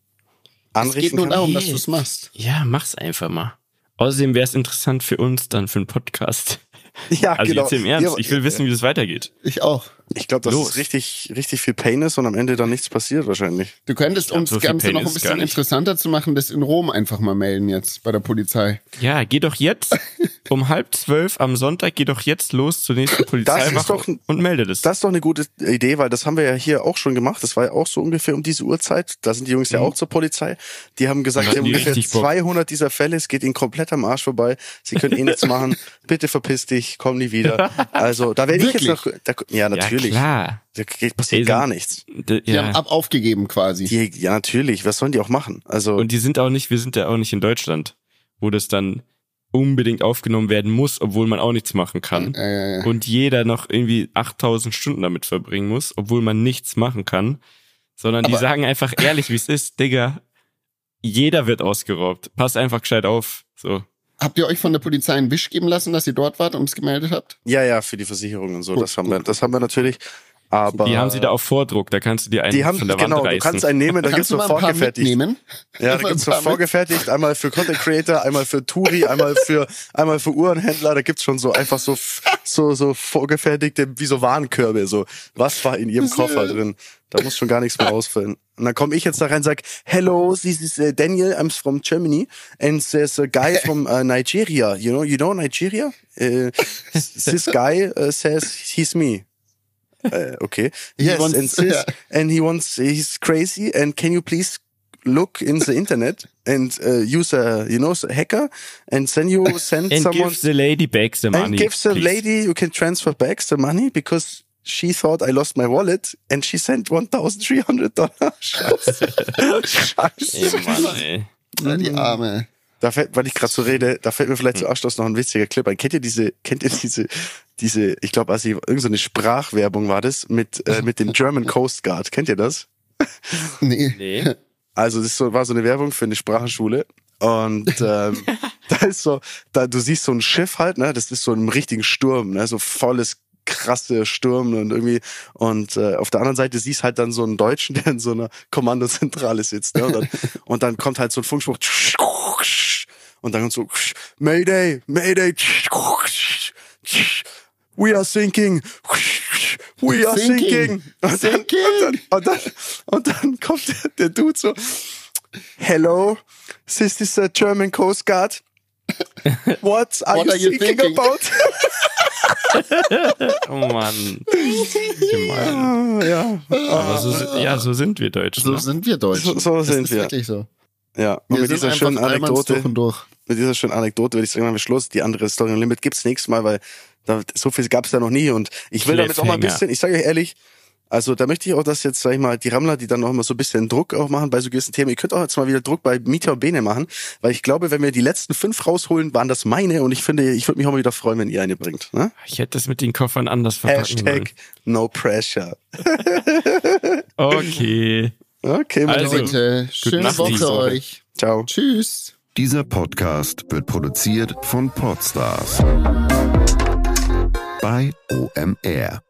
anrichten Es geht nur kann? darum, dass du es machst. Ja, mach's einfach mal. Außerdem wäre es interessant für uns dann für einen Podcast. Ja, Also genau. jetzt im Ernst, ich will wissen, wie das weitergeht. Ich auch. Ich glaube, dass Los. es richtig, richtig viel Pain ist und am Ende dann nichts passiert wahrscheinlich. Du könntest, um so das viel Ganze noch ein ist es bisschen interessanter zu machen, das in Rom einfach mal melden jetzt bei der Polizei. Ja, geh doch jetzt um halb zwölf am Sonntag, geh doch jetzt los zur nächsten Polizeiwache doch ein- und melde das. Das ist doch eine gute Idee, weil das haben wir ja hier auch schon gemacht. Das war ja auch so ungefähr um diese Uhrzeit. Da sind die Jungs ja auch zur Polizei. Die haben gesagt, die haben ungefähr richtig Bock. 200 dieser Fälle. Es geht ihnen komplett am Arsch vorbei. Sie können eh nichts machen. Bitte verpiss dich, komm nie wieder. Also da werde ich jetzt noch. Da, ja, natürlich. Ja, klar. Da passiert gar nichts. D Die haben ja. ab aufgegeben quasi. Die, ja, natürlich. Was sollen die auch machen? Also Und die sind auch nicht, wir sind ja auch nicht in Deutschland, wo das dann unbedingt aufgenommen werden muss, obwohl man auch nichts machen kann. äh, Und jeder noch irgendwie 8000 Stunden damit verbringen muss, obwohl man nichts machen kann. Sondern die Aber- sagen einfach ehrlich, wie es ist, Digga, jeder wird ausgeraubt. Pass einfach gescheit auf. So. Habt ihr euch von der Polizei einen Wisch geben lassen, dass ihr dort wart und es gemeldet habt? ja, ja, für die Versicherung und so. Gut, das haben wir, das haben wir natürlich. Aber Die haben sie da auf Vordruck, da kannst du dir einen die haben von der genau. Wand Du reißen. kannst einen nehmen. Da gibt's Kannst du so vorgefertigt. mitnehmen? Ja, da Mal gibt's so vorgefertigt, einmal für Content Creator, einmal für Touri, einmal für, einmal für Uhrenhändler, da gibt's schon so einfach so, so, so vorgefertigte, wie so Warenkörbe, so, was war in ihrem Koffer drin? Da muss schon gar nichts mehr ausfüllen. Und dann komme ich jetzt da rein und sag, hello, this is uh, Daniel, I'm from Germany, and there's a guy from uh, Nigeria, you know, you know Nigeria? Uh, this guy uh, says he's me. Uh, okay. He Yes, wants- and yeah. and he wants, he's crazy, and can you please look in the internet and uh, use a you know a hacker and then you send And someone give the lady back the money. and give the please. lady you can transfer back the money because she thought I lost my wallet and she sent 1300 Dollar. Scheiße. Scheiße. Ey, Mann, ey. Die Arme. Da fällt, weil ich gerade so rede, da fällt mir vielleicht zum Abschluss noch ein witziger Clip ein. Kennt ihr diese, kennt ihr diese, diese, ich glaube, also irgendeine so eine Sprachwerbung war das mit, äh, mit dem German Coast Guard. Kennt ihr das? Nee. Nee. Also das war so eine Werbung für eine Sprachenschule. Und ähm, da ist so, da du siehst so ein Schiff halt, ne? Das ist so ein richtigen Sturm, ne? So volles krasse Sturm und irgendwie und äh, auf der anderen Seite siehst halt dann so einen Deutschen, der in so einer Kommandozentrale sitzt, ne? Und dann, und dann kommt halt so ein Funkspruch und dann kommt so Mayday, Mayday, we are sinking, we are Sinking. sinking. Und dann, Sinking. und dann, und dann kommt der, der Dude so, hello, this is the German Coast Guard. What are, What you, are you thinking, thinking? about? Oh Mann. Gemein. Ah, ja, Aber so, ja, so sind wir Deutschen. So ne? sind wir Deutschen. So- so Das sind ist wir. wirklich so. Ja. Und Wir mit dieser einfach schönen Allmanns Anekdote, durch und durch. mit dieser schönen Anekdote würde ich sagen, machen wir Schluss. Die andere Story Limit gibt's nächstes Mal, weil da, so viel gab's da noch nie und ich will damit auch mal ein bisschen, ich sage euch ehrlich, also da möchte ich auch, dass jetzt, sag ich mal, die Rammler, die dann noch immer so ein bisschen Druck auch machen bei so gewissen Themen, ihr könnt auch jetzt mal wieder Druck bei Mieter und Bene machen, weil ich glaube, wenn wir die letzten fünf rausholen, waren das meine und ich finde, ich würde mich auch mal wieder freuen, wenn ihr eine bringt. Ne? Ich hätte das mit den Koffern anders verpacken sollen. Hashtag no pressure. Okay. Okay, meine Also. Leute, schöne Nacht, Woche. euch. Ciao. Tschüss. Dieser Podcast wird produziert von Podstars bei OMR.